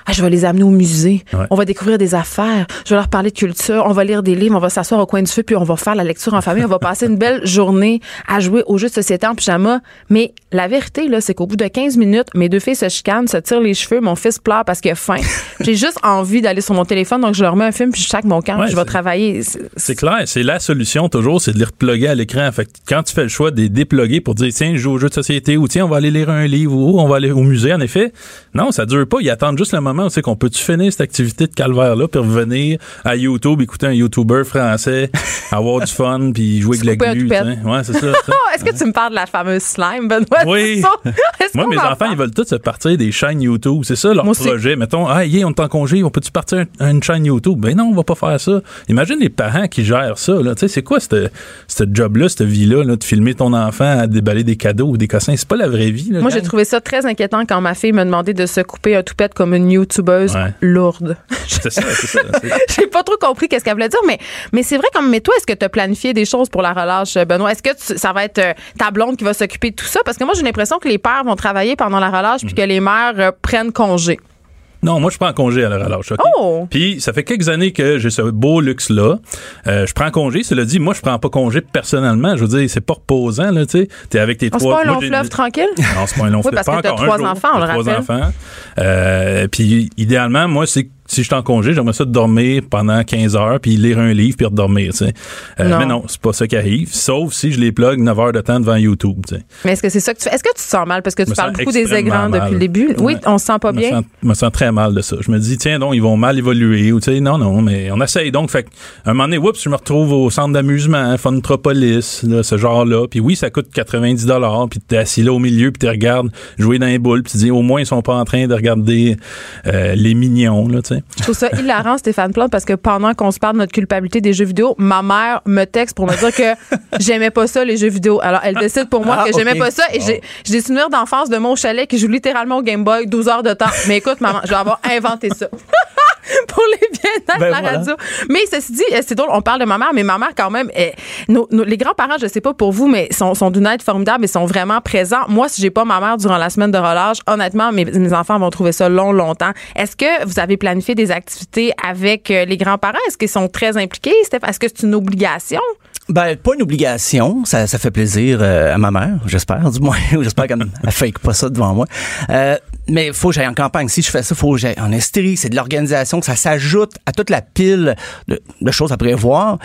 ah, je vais les amener au musée. Ouais. On va découvrir des affaires. Je vais leur parler de culture. On va lire des livres. On va s'asseoir au coin du feu puis on va faire la lecture en famille. On va passer une belle journée à jouer aux jeux de société en pyjama. Mais la vérité, là, c'est qu'au bout de 15 minutes, mes deux filles se chicanent, se tirent les cheveux. Mon fils pleure parce qu'il a faim. J'ai juste envie d'aller sur mon téléphone. Donc, je leur mets un film puis je chaque mon camp. Ouais, je vais travailler. C'est- C'est clair, c'est la solution toujours, c'est de les reploguer à l'écran. Fait que quand tu fais le choix de les déploguer pour dire tiens, je joue au jeu de société ou tiens, on va aller lire un livre ou on va aller au musée, en effet, non, ça dure pas. Ils attendent juste le moment où c'est qu'on peut-tu finir cette activité de calvaire-là puis revenir à YouTube, écouter un YouTuber français, avoir du fun puis jouer avec la glu. Ouais, c'est ça. ça. Est-ce que tu me parles de la fameuse slime, Benoît? Oui. Moi, mes en enfants, ils veulent tous se partir des chaînes YouTube. C'est ça leur Moi aussi. projet. Mettons, ah, yeah, on est en congé, on peut-tu partir un- une chaîne YouTube? Ben non, on va pas faire ça. Imagine les parents qui gèrent ça. Tu sais, c'est quoi ce job-là, cette vie-là, là, de filmer ton enfant à déballer des cadeaux ou des cossins? C'est pas la vraie vie. Là, Moi, j'ai trouvé ça très inquiétant quand ma fille m'a demandé de se couper un toupette comme une YouTubeuse Ouais. lourde. C'est ça, c'est ça. c'est- J'ai pas trop compris qu'est-ce qu'elle voulait dire, mais, mais c'est vrai comme, mais toi, est-ce que tu as planifié des choses pour la relâche, Benoît? Est-ce que tu- ça va être euh, ta blonde qui va s'occuper de tout ça? Parce que moi, j'ai l'impression que les pères vont travailler pendant la relâche Mm. puis que les mères euh, prennent congé. Non, moi, je prends congé à la relâche. Oh! Puis, ça fait quelques années que j'ai ce beau luxe-là. Euh, je prends congé. Cela dit, moi, je prends pas congé personnellement. Je veux dire, c'est pas reposant, là, tu sais. T'es avec tes c'est trois... pas un long fleuve tranquille? Non, c'est pas un long Oui, fleuve. parce que t'as trois jour. enfants, on le trois rappelle. enfants. Euh, puis idéalement, moi, c'est si je suis en congé, j'aimerais ça dormir pendant 15 heures, puis lire un livre, puis redormir, tu sais. Euh, Non. Mais non, c'est pas ça qui arrive. Sauf si je les plug 9 heures de temps devant YouTube, tu sais. Mais est-ce que c'est ça que tu fais? Est-ce que tu te sens mal? Parce que tu me parles beaucoup des écrans depuis le début. Oui, Ouais. on se sent pas Je bien. sens, me sens très mal de ça. Je me dis, tiens, donc, ils vont mal évoluer. Ou, tu sais, non, non, mais on essaye donc. Fait un moment donné, oups, je me retrouve au centre d'amusement, Funtropolis, là, ce genre-là. Puis oui, ça coûte 90 Puis t'es assis là au milieu, puis tu regardes jouer dans les boules. Puis tu dis, au moins, ils sont pas en train de regarder euh, les mignons, là, tu sais. Je trouve ça hilarant, Stéphane Plante, parce que pendant qu'on se parle de notre culpabilité des jeux vidéo, ma mère me texte pour me dire que j'aimais pas ça, les jeux vidéo. Alors, elle décide pour moi Ah, que j'aimais pas ça. Et j'ai j'ai des souvenirs d'enfance de mon chalet qui joue littéralement au Game Boy 12 heures de temps. Mais écoute, maman, je vais avoir inventé ça. pour les bien-être Ben de la voilà. radio. Mais ceci dit, euh, c'est drôle, on parle de ma mère, mais ma mère, quand même, nos- nos- les grands-parents, je sais pas pour vous, mais sont, sont d'une aide formidable et sont vraiment présents. Moi, si j'ai pas ma mère durant la semaine de relâche, honnêtement, mes, mes enfants vont trouver ça long, longtemps. Est-ce que vous avez planifié des activités avec euh, les grands-parents? Est-ce qu'ils sont très impliqués, Steph? Est-ce que c'est une obligation? Ben, pas une obligation. Ça, ça fait plaisir euh, à ma mère, j'espère, du moins. j'espère qu'elle ne fake pas ça devant moi. Euh, mais il faut que j'aille en campagne. Si je fais ça, il faut que j'aille en Estrie. C'est de l'organisation. Ça s'ajoute à toute la pile de, de choses à prévoir.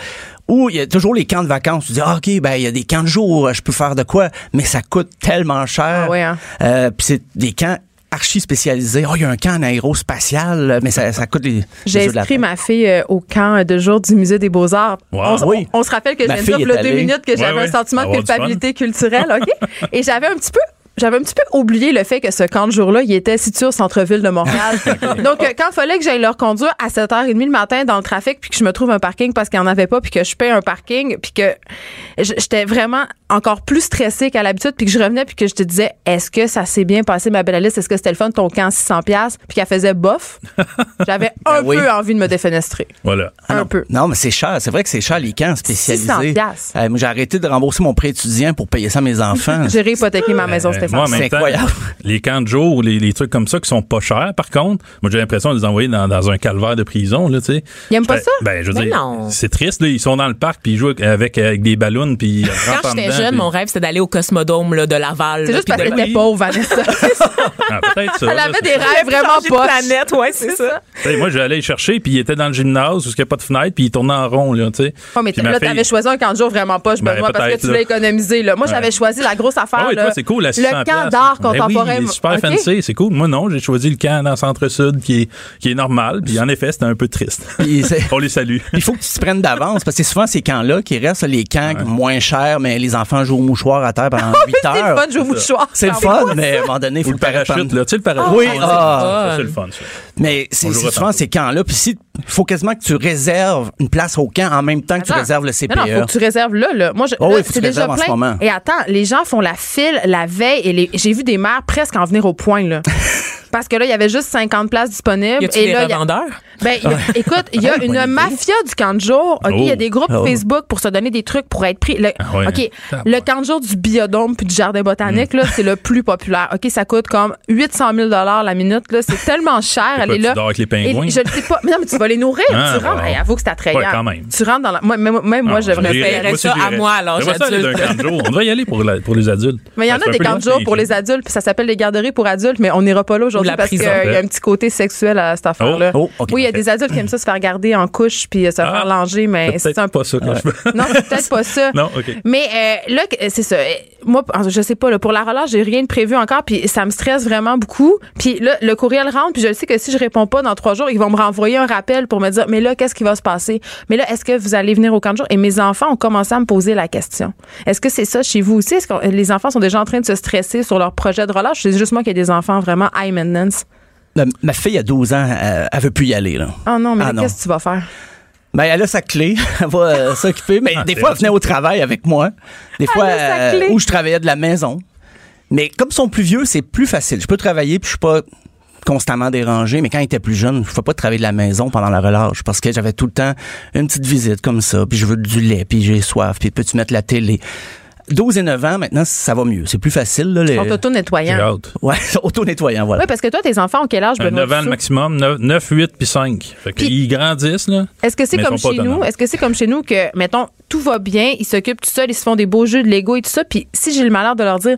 Ou il y a toujours les camps de vacances. Tu dis, ah, OK, ben, il y a des camps de jour. Je peux faire de quoi? Mais ça coûte tellement cher. Ah ouais, hein? Euh, Puis c'est des camps archi spécialisés. Oh, il y a un camp en aérospatial, mais ça, ça coûte des, J'ai inscrit ma fille euh, au camp de jour du musée des Beaux-Arts. Wow. On, Oui. on- on se rappelle que dire, est il y a deux minutes, que j'avais Ouais, un sentiment de culpabilité culturelle, OK? Et j'avais un petit peu j'avais un petit peu oublié le fait que ce camp de jour-là, il était situé au centre-ville de Montréal. Donc, euh, quand il fallait que j'aille le reconduire à 7h30 le matin dans le trafic, puis que je me trouve un parking parce qu'il n'y en avait pas, puis que je paie un parking, puis que j'étais vraiment encore plus stressée qu'à l'habitude, puis que je revenais, puis que je te disais, est-ce que ça s'est bien passé, ma belle Alice? Est-ce que c'était le fun, ton camp 600$? Puis qu'elle faisait bof. J'avais un Ben oui. peu envie de me défenestrer. Voilà. Ah un non. peu. Non, mais c'est cher. C'est vrai que c'est cher, les camps 600 spécialisés. piastres. Euh, moi, j'ai arrêté de rembourser mon prêt étudiant pour payer ça à mes enfants. J'ai réhypothéqué ma maison, Euh, Stéphane. moi, en même C'est incroyable. les camps de jour, les, les trucs comme ça qui sont pas chers, par contre, moi, j'ai l'impression de les envoyer dans, dans un calvaire de prison, là, tu sais. Ils aiment pas Ben, ça? Ben, je veux Ben dire, non. c'est triste, là. Ils sont dans le parc, puis ils jouent avec, avec des ballons, puis Quand j'étais dedans, jeune, puis- mon rêve, c'était d'aller au Cosmodome là, de Laval. C'est là, juste parce de- qu'elle était pauvre, Vanessa. Ah, peut-être ça. Elle là, avait des rêves vraiment pas. planète, ouais, c'est ça. Moi, j'allais les chercher, puis il était dans le gymnase où il n'y a pas de fenêtre, puis il tournait en rond, là, tu sais. Oh, mais là, t'avais choisi un camp de jour vraiment pas, je Benoît, parce que tu économisé. Là. Moi, j'avais choisi la grosse affaire. Ah toi, c'est cool, la 600 Le camp d'art Ben oui, contemporain. il est super fancy, c'est cool. Moi, non, j'ai choisi le camp dans le centre-sud qui est, qui est normal, puis en effet, c'était un peu triste. On les salue. Il faut que tu te prennes d'avance parce que c'est souvent ces camps-là qui restent les camps moins chers, mais les enfants jouent au mouchoir à terre pendant 8 C'est le heures. fun, je vous mouchoir. C'est le fun, mais à un moment donné, il faut Ou le parachute, là. Tu sais, le parachute. Oui, ah. c'est le fun, ça. Mais c'est souvent ces camps-là. Puis si faut quasiment que tu réserves une place au camp en même temps que tu réserves le CPE. Non, non, faut que tu réserves là, là. Moi, je, Oh oui, c'est déjà réserves en ce plein. moment. Et attends, les gens font la file la veille et les- j'ai vu des mères presque en venir au point, là. Parce que là, il y avait juste 50 places disponibles. Y a-tu et des là, il y a- revendeurs? Ben, il y a- écoute, il y a une mafia du camp de jour. OK, il y a Oh. des groupes Oh. Facebook pour se donner des trucs pour être pris. Le, Ah ouais. OK, Ah le camp de jour du biodôme puis du jardin botanique, Mm. là, c'est le plus populaire. OK, ça coûte comme 800 000 la minute. Là, c'est tellement cher. Aller tu là. dors avec les pingouins? Et je le sais pas. Mais non, mais tu vas les nourrir. Ah, tu rentres. wow. Hey, avoue que c'est attrayant. Ouais, quand même. Tu rentres dans la. Moi, même, même moi, moi aussi, ça à moi, jour. On devrait y aller pour, les adultes. Mais il y en a des camps de jour pour les adultes, puis ça s'appelle les garderies pour adultes, mais on n'ira pas là aujourd'hui parce qu'il y a un petit côté sexuel à cette affaire-là. Oh, oui, il y a des adultes qui aiment ça se faire garder en couche puis euh, se Ah, faire langer, mais C'est un pas ça que je veux. Non, c'est peut-être pas ça. Non, OK. Mais euh, là, c'est ça. Euh, Moi, je sais pas, là, pour la relâche, j'ai rien de prévu encore, puis ça me stresse vraiment beaucoup. Puis là, le courriel rentre, puis je sais que si je réponds pas dans trois jours, ils vont me renvoyer un rappel pour me dire, mais là, qu'est-ce qui va se passer? Mais là, est-ce que vous allez venir au camp de jour? Et mes enfants ont commencé à me poser la question. Est-ce que c'est ça chez vous aussi? Est-ce que les enfants sont déjà en train de se stresser sur leur projet de relâche? C'est juste moi qui ai des enfants vraiment high ma fille a 12 ans, euh, elle veut plus y aller. Là. Oh non, mais Ah qu'est-ce que tu vas faire? Ben, elle a sa clé, elle va euh, s'occuper, mais Ah, des fois, elle venait au travail avec moi. Des fois, a sa euh, où je travaillais de la maison. Mais comme ils sont plus vieux, c'est plus facile. Je peux travailler, puis je suis pas constamment dérangé, mais quand ils étaient plus jeunes, je ne pas travailler de la maison pendant la relâche parce que j'avais tout le temps une petite visite comme ça, puis je veux du lait, puis j'ai soif, puis peux-tu mettre la télé? 12 et 9 ans, maintenant, ça va mieux. C'est plus facile. Là, les... Ils sont auto-nettoyants. Ouais, auto-nettoyant, voilà. Oui, parce que toi, tes enfants ont quel âge, Benoît 9 ans le maximum, 9, 9 8 puis 5. Fait Puis- qu'ils grandissent, là. Est-ce que c'est comme ils chez nous? Est-ce que c'est comme chez nous que, mettons, tout va bien, ils s'occupent tout seuls, ils se font des beaux jeux de Lego et tout ça, puis si j'ai le malheur de leur dire,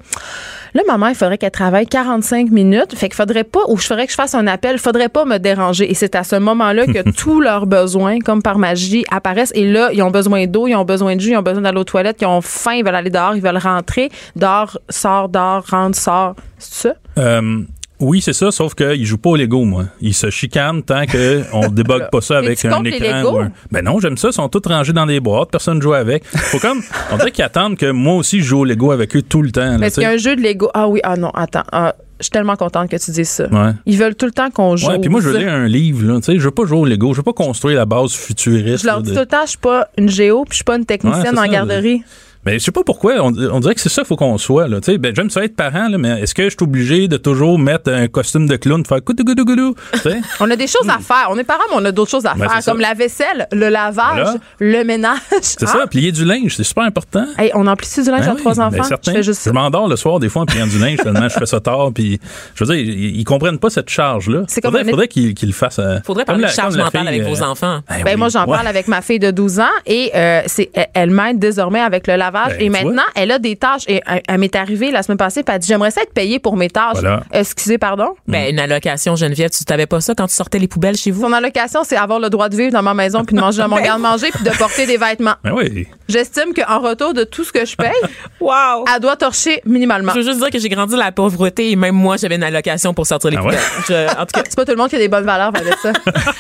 là, maman, il faudrait qu'elle travaille 45 minutes, fait qu'il faudrait pas, ou je ferais que je fasse un appel, il faudrait pas me déranger. Et c'est à ce moment-là que tous leurs besoins, comme par magie, apparaissent. Et là, ils ont besoin d'eau, ils ont besoin de jus, ils ont besoin d'aller aux toilettes, ils ont faim, ils veulent aller dehors, ils veulent rentrer. Dehors, sort, dehors, rentre, sort. C'est ça? Euh, oui, c'est ça, sauf qu'ils jouent pas au Lego, moi. Ils se chicanent tant qu'on débogue pas ça avec un écran. Ou un- Ben non, j'aime ça. Ils sont tous rangés dans des boîtes. Personne ne joue avec. Faut comme, on dirait qu'ils attendent que moi aussi je joue au Lego avec eux tout le temps. tu qu'il y a un jeu de Lego? Ah oui, ah non, attends. Ah, je suis tellement contente que tu dises ça. Ouais. Ils veulent tout le temps qu'on joue. Puis moi, je veux lire un livre, là. Tu sais, je veux pas jouer au Lego. Je veux pas construire la base futuriste. Je leur dis de- tout le temps, je suis pas une géo, puis je suis pas une technicienne en ça, garderie. Mais je sais pas pourquoi. On, on dirait que c'est ça qu'il faut qu'on soit. Là. Tu sais, Ben, j'aime ça être parent, là, mais est-ce que je suis obligé de toujours mettre un costume de clown, faire goudou goudou goudou? Tu sais? On a des choses à faire. On est parents, mais on a d'autres choses à Hmm. Ben, faire, ça. comme la vaisselle, le lavage, Voilà. le ménage. C'est ça, plier du linge, c'est super important. Hey, on emplit du linge Ben à oui, trois ben enfants? certain. je fais juste Je ça. m'endors le soir des fois en pliant du linge tellement je fais ça tard puis je veux dire ils, ils comprennent pas cette charge là. C'est comme faudrait, qu'ils qu'ils le fassent. euh, Faudrait parler la- de charge mentale avec vos euh, enfants. ben Ben, moi, j'en parle avec ma fille de 12 ans et euh, c'est, elle- elle m'aide désormais avec le lavage. Ben, et maintenant, elle a des tâches. Et elle, elle m'est arrivée la semaine passée, puis elle dit J'aimerais ça être payée pour mes tâches. Voilà. Excusez, pardon? Ben, une allocation, Geneviève, tu t'avais pas ça quand tu sortais les poubelles chez vous? Son allocation, c'est avoir le droit de vivre dans ma maison, puis de manger dans mon garde-manger, puis de porter des vêtements. Ben oui. J'estime qu'en retour de tout ce que je paye, Wow! elle doit torcher minimalement. Je veux juste dire que j'ai grandi dans la pauvreté et même moi, j'avais une allocation pour sortir les Ah ouais? poubelles. Je- en tout cas, C'est pas tout le monde qui a des bonnes valeurs ça.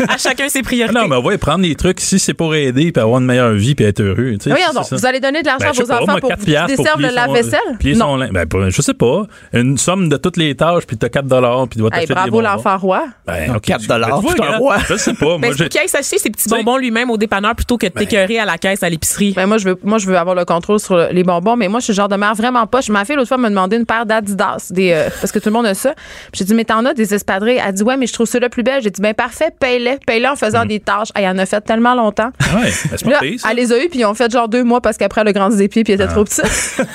à chacun ses priorités. Non, mais ouais, prendre des trucs si c'est pour aider puis avoir une meilleure vie puis être heureux. Tu sais, Voyons c'est donc, ça. vous allez donner de l'argent Ben, je vos pas, enfants moi, pour qu'ils desservent le lave-vaisselle? plier Non. son linge. Ben, pas- je sais pas. Une somme de toutes les tâches puis t'as 4 dollars puis tu dois Hey, bravo l'enfant roi. Ben, ok, 4 tu- dollars, roi. Je sais pas. Ben, Moi, pour qu'il aille s'acheter ses petits bonbons lui-même au dépanneur plutôt que de t'écœurer à la caisse à l'épicerie. Ben moi je veux moi je veux avoir le contrôle sur le- les bonbons mais moi je suis le genre de mère vraiment poche. Ma fille l'autre fois me demandé une paire d'Adidas des euh, parce que tout le monde a ça. J'ai dit mais t'en as des espadrilles? Elle dit ouais mais je trouve ceux-là plus belles. J'ai dit ben parfait, paye-les, paye-les en faisant des tâches. Elle en a fait tellement longtemps. Ouais, ben, Là, pas ça. elle les a eu puis ils ont fait genre deux mois parce qu'après elle a grandi des pieds puis elle était trop petite.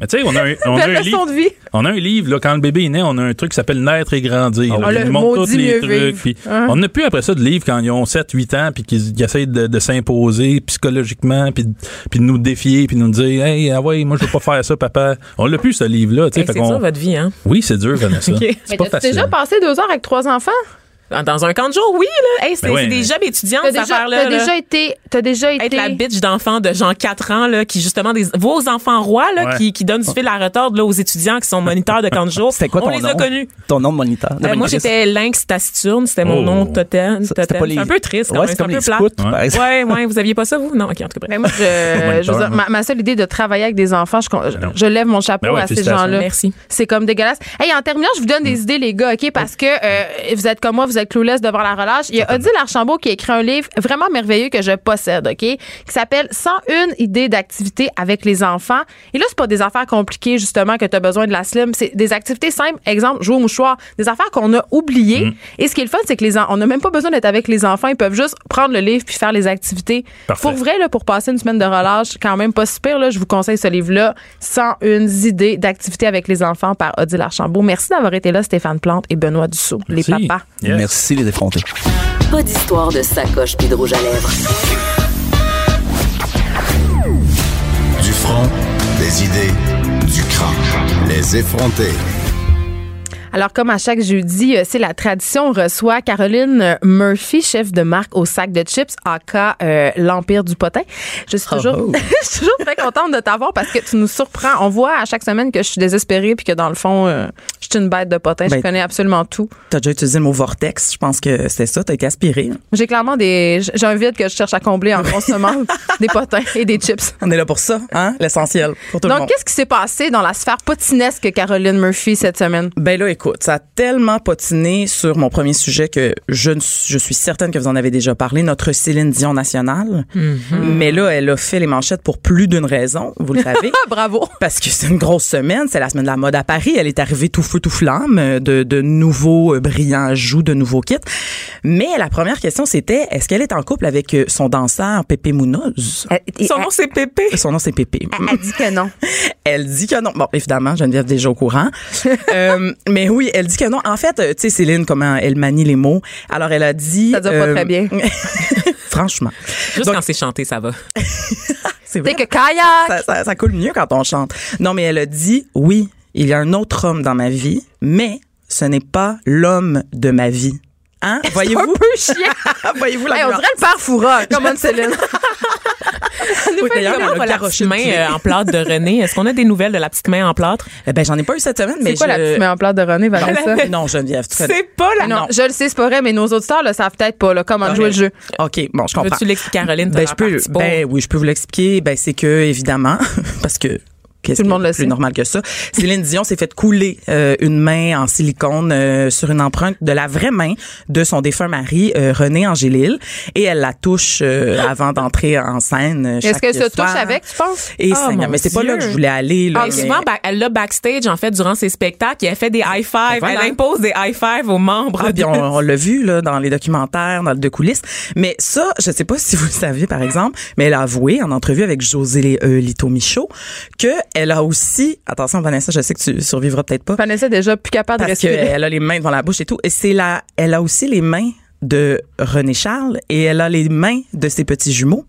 Mais tu sais, on a un, on a un livre. de vie. On a un livre, là, quand le bébé est né, on a un truc qui s'appelle Naître et grandir. là. Ah, nous montre tous les trucs. Hein? On n'a plus après ça de livres quand ils ont 7, 8 ans, puis qu'ils essayent de, de s'imposer psychologiquement, puis, de- puis de nous défier, puis de nous dire Hey, ah ouais, moi je veux pas faire ça, papa. On l'a plus, ce livre-là. tu sais, Hey, fait c'est qu'on- ça, votre vie, hein? Oui, c'est dur, Vanessa. Ok. C'est déjà passé deux heures avec trois enfants? Dans un camp de jour, oui, là. Hey, c'est Ben ouais, c'est des mais- jobs étudiants, cette déjà, affaire-là. t'as déjà été t'as déjà été être la bitch d'enfants de genre 4 ans là qui justement des vos enfants rois là Ouais. qui, qui donnent du fil à retordre là aux étudiants qui sont moniteurs de camp de jour. C'était quoi On ton les a nom? connus. Ton nom de moniteur? Euh, moi j'étais lynx taciturne, c'était mon Oh. nom totem. C'était totem. pas les- C'est un peu triste quand Ouais, même, c'est un comme peu les plat. Ouais, ouais, vous aviez pas ça vous? Non, OK, en tout cas. Mais moi, je, je veux dire, ma, ma seule idée de travailler avec des enfants, je, lève mon chapeau Ben à ces gens-là. Merci. C'est comme dégueulasse. Hey, en terminant, je vous donne des idées, les gars, OK? Parce que euh, vous êtes comme moi, vous clueless devant la relâche. Il y a Odile Archambault qui a écrit un livre vraiment merveilleux que je possède, OK? Qui s'appelle 101 idées d'activités avec les enfants. Et là, c'est pas des affaires compliquées, justement, que tu as besoin de la slim. C'est des activités simples. Exemple, jouer au mouchoir. Des affaires qu'on a oubliées. Mm. Et ce qui est le fun, c'est que les on n'a même pas besoin d'être avec les enfants. Ils peuvent juste prendre le livre puis faire les activités. Parfait. Pour vrai, là, pour passer une semaine de relâche, quand même pas super, là, je vous conseille ce livre-là. 101 idées d'activités avec les enfants par Odile Archambault. Merci d'avoir été là, Stéphane Plante et Benoît Dussault, les papas. Yes. Merci les effrontés. Pas d'histoire de sacoche puis de rouge à lèvres. Du front, des idées, du crâne. Les effrontés. Alors, comme à chaque jeudi, euh, c'est la tradition. On reçoit Caroline euh, Murphy, chef de marque au sac de chips, aka euh, l'Empire du potin. Je suis toujours, Oh, oh. je suis toujours très contente de t'avoir parce que tu nous surprends. On voit à chaque semaine que je suis désespérée puis que dans le fond, euh, je suis une bête de potin. je Ben, connais absolument tout. T'as déjà utilisé le mot vortex. Je pense que c'était ça. T'as été aspiré. J'ai clairement des, j'ai un vide que je cherche à combler en consommant des potins et des chips. On est là pour ça, hein? L'essentiel pour tout le Donc, monde. qu'est-ce qui s'est passé dans la sphère potinesque Caroline Murphy cette semaine? Ben là, écoute, ça a tellement patiné sur mon premier sujet que je, ne- je suis certaine que vous en avez déjà parlé, notre Céline Dion nationale. Mais là, elle a fait les manchettes pour plus d'une raison, vous le savez. Ah, bravo! Parce que c'est une grosse semaine, c'est la semaine de la mode à Paris. Elle est arrivée tout feu tout flamme, euh, de, de nouveaux euh, brillants ajouts, de nouveaux kits. Mais la première question, c'était est-ce qu'elle est en couple avec euh, son danseur Pépé? Elle, Son nom, c'est Pépé. Son nom, c'est Pépé. elle- elle dit que non. Elle dit que non. Bon, évidemment, Geneviève déjà au courant. Euh, mais oui, elle dit que non. En fait, euh, tu sais, Céline, comment elle manie les mots. Alors, elle a dit... Ça dure pas très bien. franchement. Juste Donc- quand c'est chanté, ça va. C'est vrai. C'est que kayak! Ça, ça, ça coule mieux quand on chante. Non, mais elle a dit, oui, il y a un autre homme dans ma vie, mais ce n'est pas l'homme de ma vie. Hein? Voyez-vous? Voyez-vous la Hey, on dirait le père Foura. Comment Céline? Oui, d'ailleurs, la garoché petite main pied. euh, en plâtre de René? Est-ce qu'on a des nouvelles de la petite main en plâtre? Eh Ben, j'en ai pas eu cette semaine, mais C'est quoi je... la petite main en plate de René, Vanessa? Non, Geneviève, tu connais. pas la Non, je le sais, c'est pas vrai, mais nos auditeurs le savent peut-être pas, là, comment jouer le jeu. OK, bon, je comprends. Veux-tu l'expliquer, Caroline? Ben, je peux, la ben oui, je peux vous l'expliquer. Ben, c'est que, évidemment, parce que qu'est-ce Tout le monde le plus sait. normal que ça? Céline Dion s'est fait couler euh, une main en silicone euh, sur une empreinte de la vraie main de son défunt mari, euh, René Angélil, et elle la touche euh, avant d'entrer en scène. euh, Est-ce qu'elle se touche avec, tu penses? Et Oh, mon mais c'est pas là que je voulais aller. Là, Ah, mais- souvent, ba- elle l'a backstage, en fait, durant ses spectacles. Elle fait des high five. Ben voilà. Elle impose des high five aux membres. Ah, puis de- on, on l'a vu là dans les documentaires, dans le de coulisses. Mais ça, je sais pas si vous le saviez par exemple, mais elle a avoué en entrevue avec José Lito Michaud que elle a aussi, attention Vanessa, je sais que tu survivras peut-être pas, Vanessa est déjà plus capable de parce respirer. qu'elle a les mains devant la bouche et tout. Et c'est la, elle a aussi les mains de René Charles et elle a les mains de ses petits jumeaux.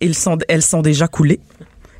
Ils sont, elles sont déjà coulées.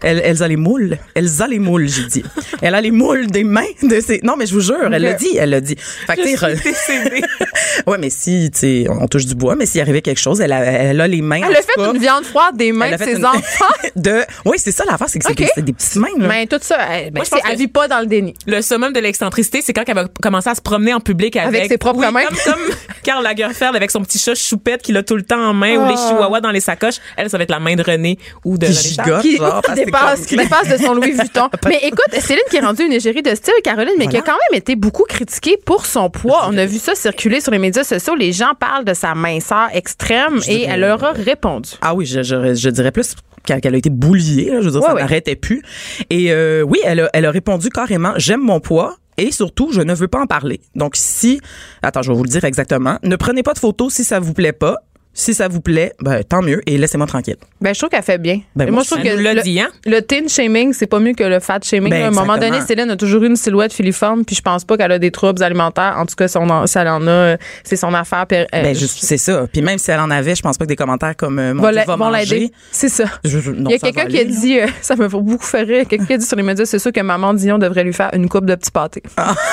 Elle, elles a les moules. Elles a les moules, j'ai dit. Elle a les moules des mains de ses. Non, mais je vous jure, elle l'a dit, elle l'a dit. Fait que, ouais, mais si, tu sais, on touche du bois, mais s'il arrivait quelque chose, elle a, elle a les mains. Elle a fait cas, une viande froide des mains elle de ses une- enfants. de. Oui, c'est ça l'affaire, c'est que c'est des, des petites mains. Là. Mais tout ça, elle, ben, Moi, je c'est- pense elle vit pas dans le déni. Le summum de l'excentricité, c'est quand elle va commencer à se promener en public avec, Avec ses propres Oui, mains. Comme, comme Karl Lagerfeld avec son petit chat choupette qu'il a tout le temps en main ou les Ah. chihuahuas dans les sacoches. Elle, ça va être la main de René ou de René Qui, genre, parce que dépasse, qui dépasse de son Louis Vuitton. mais écoute, Céline qui est rendue une égérie de style, Caroline, mais qui a quand même été beaucoup critiquée pour son poids. On a vu ça circuler sur les médias sociaux. Les gens parlent de sa minceur extrême et elle leur a répondu. Ah oui, je, je, je dirais plus qu'elle qu'elle a été bouliée. Là, je veux dire, Ouais, ça ouais. n'arrêtait plus. Et euh, oui, elle a, elle a répondu carrément, j'aime mon poids. Et surtout, je ne veux pas en parler. Donc, si, attends, je vais vous le dire exactement. Ne prenez pas de photos si ça vous plaît pas. Si ça vous plaît, ben, tant mieux et laissez-moi tranquille. Ben, je trouve qu'elle fait bien. Ben, moi, je trouve Elle que le, dit, hein? le teen shaming, c'est pas mieux que le fat shaming. Ben, à un moment donné, Céline a toujours eu une silhouette filiforme, puis je pense pas qu'elle a des troubles alimentaires. En tout cas, si elle en a, euh, c'est son affaire. puis, euh, ben, juste, c'est ça. Puis même si elle en avait, je pense pas que des commentaires comme euh, mon va Dieu, la- va vont manger. l'aider. C'est ça. Je- je- non, Il y a ça quelqu'un qui a dit, euh, ça me fait beaucoup faire rire, quelqu'un qui a dit sur les médias sociaux que maman Dion devrait lui faire une coupe de petits pâtés. Ah.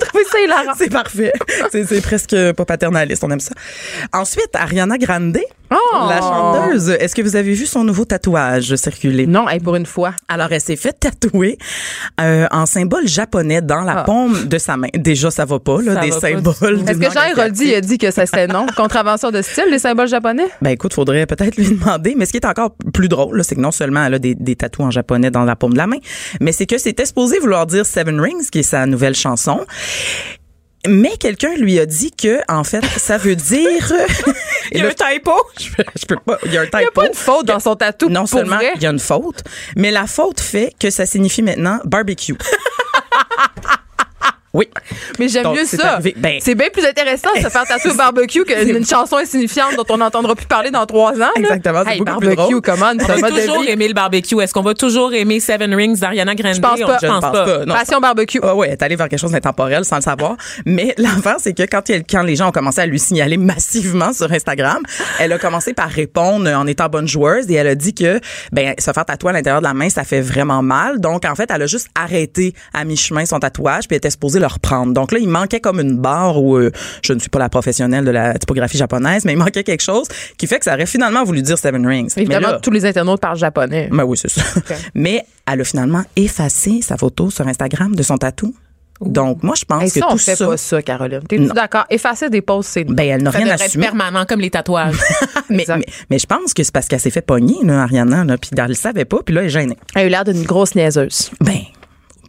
Trouvé ça hilarant. C'est parfait. c'est presque pas paternaliste, on aime ça. Ensuite, Ariana Grande, Oh! la chanteuse. Est-ce que vous avez vu son nouveau tatouage circuler? Non, hey, pour une fois. Alors, elle s'est fait tatouer euh, en symbole japonais dans la Ah. paume de sa main. Déjà, ça va pas, là, Ça des symboles. Est-ce que Jean Héroldi a dit que ça c'était non? Contravention de style, les symboles japonais? Ben écoute, faudrait peut-être lui demander. Mais ce qui est encore plus drôle, c'est que non seulement elle a des, des tatous en japonais dans la paume de la main, mais c'est que c'était supposé vouloir dire Seven Rings, qui est sa nouvelle chanson. mais quelqu'un lui a dit que, en fait, ça veut dire. Il y a un typo. je, peux- je peux pas. Il y a un typo. Il n'y a pas de faute dans son tatou. Non seulement il y a une faute, mais la faute fait que ça signifie maintenant barbecue. oui. Mais j'aime mieux ça. Ben- c'est bien plus intéressant de se faire tatouer au barbecue qu'une chanson insignifiante dont on n'entendra plus parler dans trois ans. Exactement, c'est Hey, beaucoup plus barbecue, drôle. comment? On va toujours aimer le barbecue. Est-ce qu'on va toujours aimer Seven Rings d'Ariana Grande? Je pense pas. Je pense pas. Non. Passion barbecue. Ah ouais, est allée vers quelque chose d'intemporel sans le savoir. Mais l'affaire, c'est que quand les gens ont commencé à lui signaler massivement sur Instagram, elle a commencé par répondre en étant bonne joueuse et elle a dit que ben se faire tatouer à l'intérieur de la main, ça fait vraiment mal. Donc en fait, elle a juste arrêté à mi-chemin son tatouage puis elle était supposée le reprendre. Donc là, il manquait comme une barre où euh, je ne suis pas la professionnelle de la typographie japonaise, mais il manquait quelque chose qui fait que ça aurait finalement voulu dire Seven Rings. Évidemment, là- tous les internautes parlent japonais. ben oui, c'est ça. Mais elle a finalement effacé sa photo sur Instagram de son tatou. Donc, moi, je pense Hey, que ça, on tout fait ça... pas ça, Caroline. Non. d'accord? Effacer des posts, c'est... Ben, elle n'a rien être assumé. permanent comme les tatouages. Mais, Exact. mais, mais je pense que c'est parce qu'elle s'est fait pogner, là, Ariana, là, puis elle le savait pas, puis là, elle est gênée. Elle a eu l'air d'une grosse niaiseuse. Ben,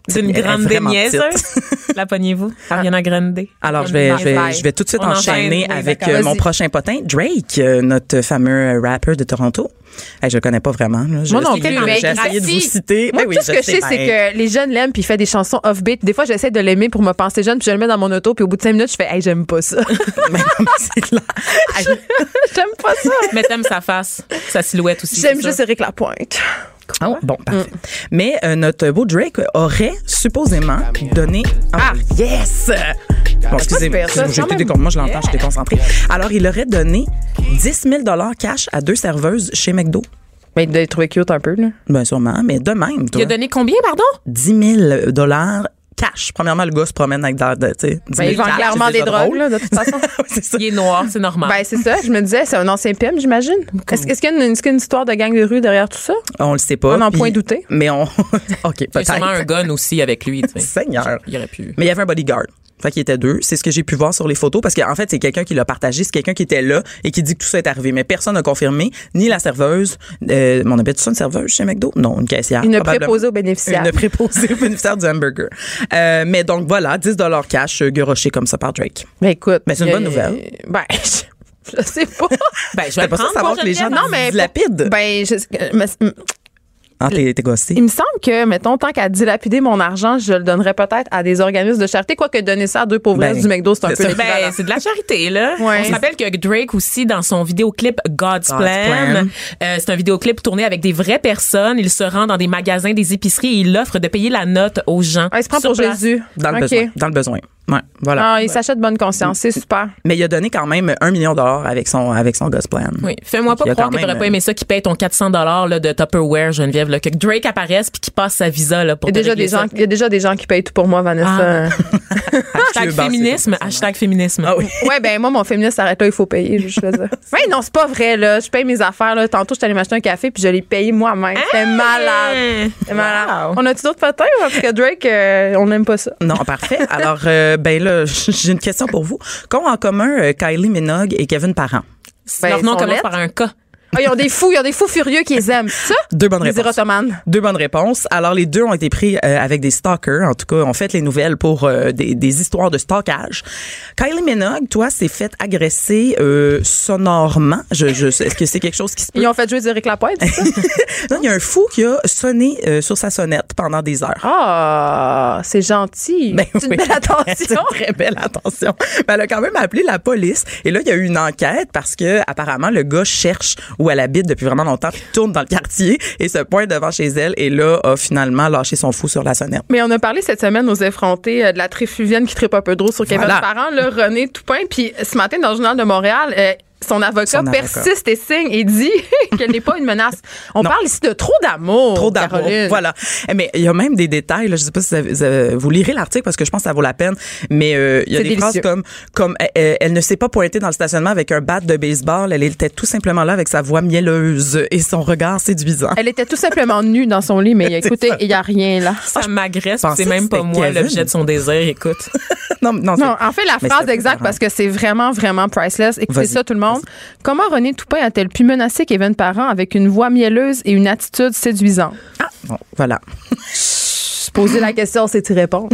C'est une grande niaiseuse. La pognez-vous? Ariana Grande. Alors, je vais, je vais, Bye. je vais tout de suite On enchaîner enchaîne, oui, avec euh, mon prochain potin, Drake, euh, notre fameux euh, rapper de Toronto. Hey, je le connais pas vraiment. Là. Je- Moi non plus, mais J'ai essayé de vous citer. Moi, Ben oui, tout ce que je sais, ben, c'est que les jeunes l'aiment puis il fait des chansons off-beat. Des fois, j'essaie de l'aimer pour me penser jeune puis je le mets dans mon auto puis au bout de cinq minutes, je fais, hey, j'aime pas ça. mais c'est clair. j'aime pas ça. Mais t'aimes sa face, sa silhouette aussi. J'aime juste? Eric Lapointe. Ah ouais? Bon, parfait. Mais euh, notre beau Drake aurait supposément donné. Ah, yes! Bon, excusez-moi, décon- moi je l'entends, je suis déconcentrée. Alors, il aurait donné 10 000 cash à deux serveuses chez McDo. Mais il être trouvé cute un peu, là. Ben sûrement, mais de même, toi. Il a donné combien, pardon? 10 000 dollars cash. Premièrement, le gars se promène avec de, de, tu sais, 10 Ben, 000 il vend cash, clairement des drogues, drôle. là, de toute façon. Ouais, c'est ça. Il est noir, c'est normal. ben, c'est ça. Je me disais, c'est un ancien PM, j'imagine. Est-ce qu'il y a une, est-ce qu'il y a une histoire de gang de rue derrière tout ça? On le sait pas. On n'en puis- point douter. Mais on. OK, il y a sûrement un peut-être. gun aussi avec lui. Seigneur. Il aurait pu. Mais il y avait un bodyguard. Fait qu'il était deux. C'est ce que j'ai pu voir sur les photos parce qu'en fait, c'est quelqu'un qui l'a partagé. C'est quelqu'un qui était là et qui dit que tout ça est arrivé. Mais personne n'a confirmé, ni la serveuse. Euh, on appelle ça une serveuse chez McDo? Non, une caissière. Une préposée aux bénéficiaires. Une préposée aux bénéficiaires du hamburger. Euh, mais donc voilà, 10 cash euh, garoché comme ça par Drake. Mais écoute. Mais c'est une bonne nouvelle. Ben, je, je sais pas. Ben, je vais pas ça savoir que les gens. Non, mais- dilapident? Ben, je, mais- Ah, t'es t'es gossé. il me semble que, mettons, tant qu'à dilapider mon argent, je le donnerais peut-être à des organismes de charité. Quoique donner ça à deux pauvresses Ben, du McDo, c'est un c'est peu. Ben, c'est de la charité, là. Ouais. On se rappelle que Drake aussi, dans son vidéoclip God's, God's Plan, Plan. euh, c'est un vidéoclip tourné avec des vraies personnes. Il se rend dans des magasins, des épiceries et il offre de payer la note aux gens. Ah, il se prend Sur pour place. Jésus. Dans le besoin. Dans le besoin. Ouais, voilà. Ah, il s'achète bonne conscience. C'est super. Mais il a donné quand même un million de dollars avec son, avec son God's Plan. Oui, fais-moi pas croire que t'aurais pas aimé ça qui paye ton 400 dollars de Tupperware Geneviève là, que Drake apparaisse puis qu'il passe sa visa là pour Il y, a te déjà des gens, il y a déjà des gens qui payent tout pour moi, Vanessa. Hashtag Dieu, bah, féminisme, hashtag féminisme. Ah oui. ouais, ben moi, mon féministe s'arrête là, il faut payer. Je fais ça. Ouais, non, c'est pas vrai, là. Je paye mes affaires, là. Tantôt, je suis allée m'acheter un café, puis je l'ai payé moi-même. C'était malade. C'était malade. On a-tu d'autres potins? Parce que Drake, euh, on n'aime pas ça? Non, parfait. Alors, euh, ben là, j'ai une question pour vous. Qu'ont en commun euh, Kylie Minogue et Kevin Parent? Ben, Leur ils nom commence par un K. Ah, ils ont des fous, ils ont des fous furieux qui les aiment. Ça? Deux bonnes Les réponses. érotomanes. Deux bonnes réponses. Alors, les deux ont été pris euh, avec des stalkers. En tout cas, on fait les nouvelles pour euh, des, des histoires de stalkage. Kylie Minogue, toi, s'est fait agresser euh, sonorement. Je, je, Est-ce que c'est quelque chose qui se peut? Ils ont fait jouer du Eric Lapointe, c'est ça? Non, il y a un fou qui a sonné euh, sur sa sonnette pendant des heures. Ah, c'est gentil. Ben c'est une oui. belle attention. C'est une très belle attention. Ben, elle a quand même appelé la police. Et là, il y a eu une enquête parce que apparemment le gars cherche où elle habite depuis vraiment longtemps, tourne dans le quartier et se pointe devant chez elle. Et là, a finalement lâché son fou sur la sonnette. Mais on a parlé cette semaine aux effrontés euh, de la tréfluvienne qui tripe un peu trop sur Kevin Voilà. Parent, là, René Toupin. Puis ce matin, dans le journal de Montréal, euh, son avocat Son avocat. persiste et signe et dit qu'elle n'est pas une menace. On Non. parle ici de trop d'amour. Trop d'amour. Voilà. Eh, Mais il y a même des détails. Là, je sais pas si vous, avez- lirez l'article parce que je pense que ça vaut la peine. Mais euh, il y a des délicieux. phrases comme comme elle ne s'est pas pointée dans le stationnement avec un bat de baseball. Elle était tout simplement là avec sa voix mielleuse et son regard séduisant. Elle était tout simplement nue dans son lit, mais écoutez, il n'y a rien là. Ça m'agresse, c'est même pas moi l'objet de son désir, écoute. Non, non, Non, c'est- en fait, la phrase exacte, parce que c'est vraiment, vraiment priceless. Écoutez ça, tout le monde. Comment René Toupin a-t-elle pu menacer Kevin Parent avec une voix mielleuse et une attitude séduisante? Bon, voilà. Poser la question, c'est y répondre.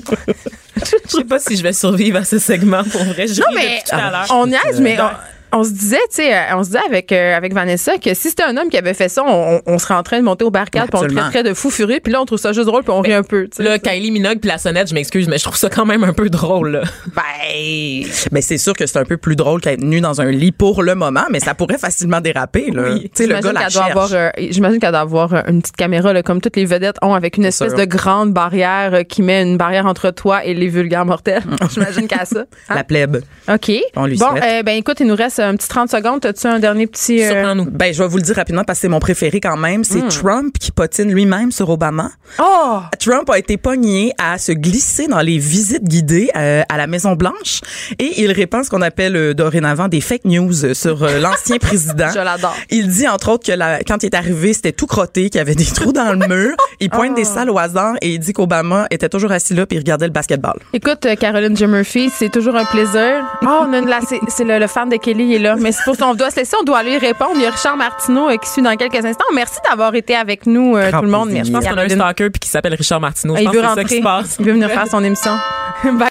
Je sais pas si je vais survivre à ce segment pour vrai. Je Non, ris mais depuis tout à l'heure. on niaise, mais on, on se disait, tu sais, euh, on se disait avec, euh, avec Vanessa que si c'était un homme qui avait fait ça, on, on serait en train de monter au barricade, puis on le traiterait de fou furieux, puis là, on trouve ça juste drôle, puis on rit un peu. tu sais. Là, Kylie Minogue puis la sonnette, je m'excuse, mais je trouve ça quand même un peu drôle. Là. Ben, ben c'est sûr que c'est un peu plus drôle qu'être nu dans un lit pour le moment, mais ça pourrait facilement déraper. Là. Oui. Tu sais, le gars J'imagine la qu'elle doit cherche. avoir, euh, j'imagine qu'elle doit avoir une petite caméra, là, comme toutes les vedettes ont, avec une espèce de grande barrière euh, qui met une barrière entre toi et les vulgaires mortels. j'imagine qu'elle a ça. Hein? La plèbe. OK. On lui bon, euh, ben écoute, il nous reste un petit 30 secondes. As-tu un dernier petit... euh, Surprends-nous. Ben, je vais vous le dire rapidement parce que c'est mon préféré quand même. C'est Trump qui potine lui-même sur Obama. Oh! Trump a été pogné à se glisser dans les visites guidées euh, à la Maison Blanche et il répand ce qu'on appelle euh, dorénavant des fake news sur euh, l'ancien président. Je l'adore. Il dit entre autres que la- quand il est arrivé, c'était tout crotté, qu'il y avait des trous dans le mur. Il pointe des salles au hasard et il dit qu'Obama était toujours assis là puis il regardait le basketball. Écoute, Caroline J. Murphy, c'est toujours un plaisir. Oh, on a une- là, c'est, c'est le, le fan de Kelly, il est là. Mais c'est pour ça qu'on doit se laisser, on doit aller répondre. Il y a Richard Martineau euh, qui suit dans quelques instants. Merci d'avoir été avec nous, euh, tout le monde. Merci, Je pense qu'on a un stalker puis qui s'appelle Richard Martineau. Ah, il veut c'est ça rentrer. qui se passe. Il veut venir faire son émission. Bye.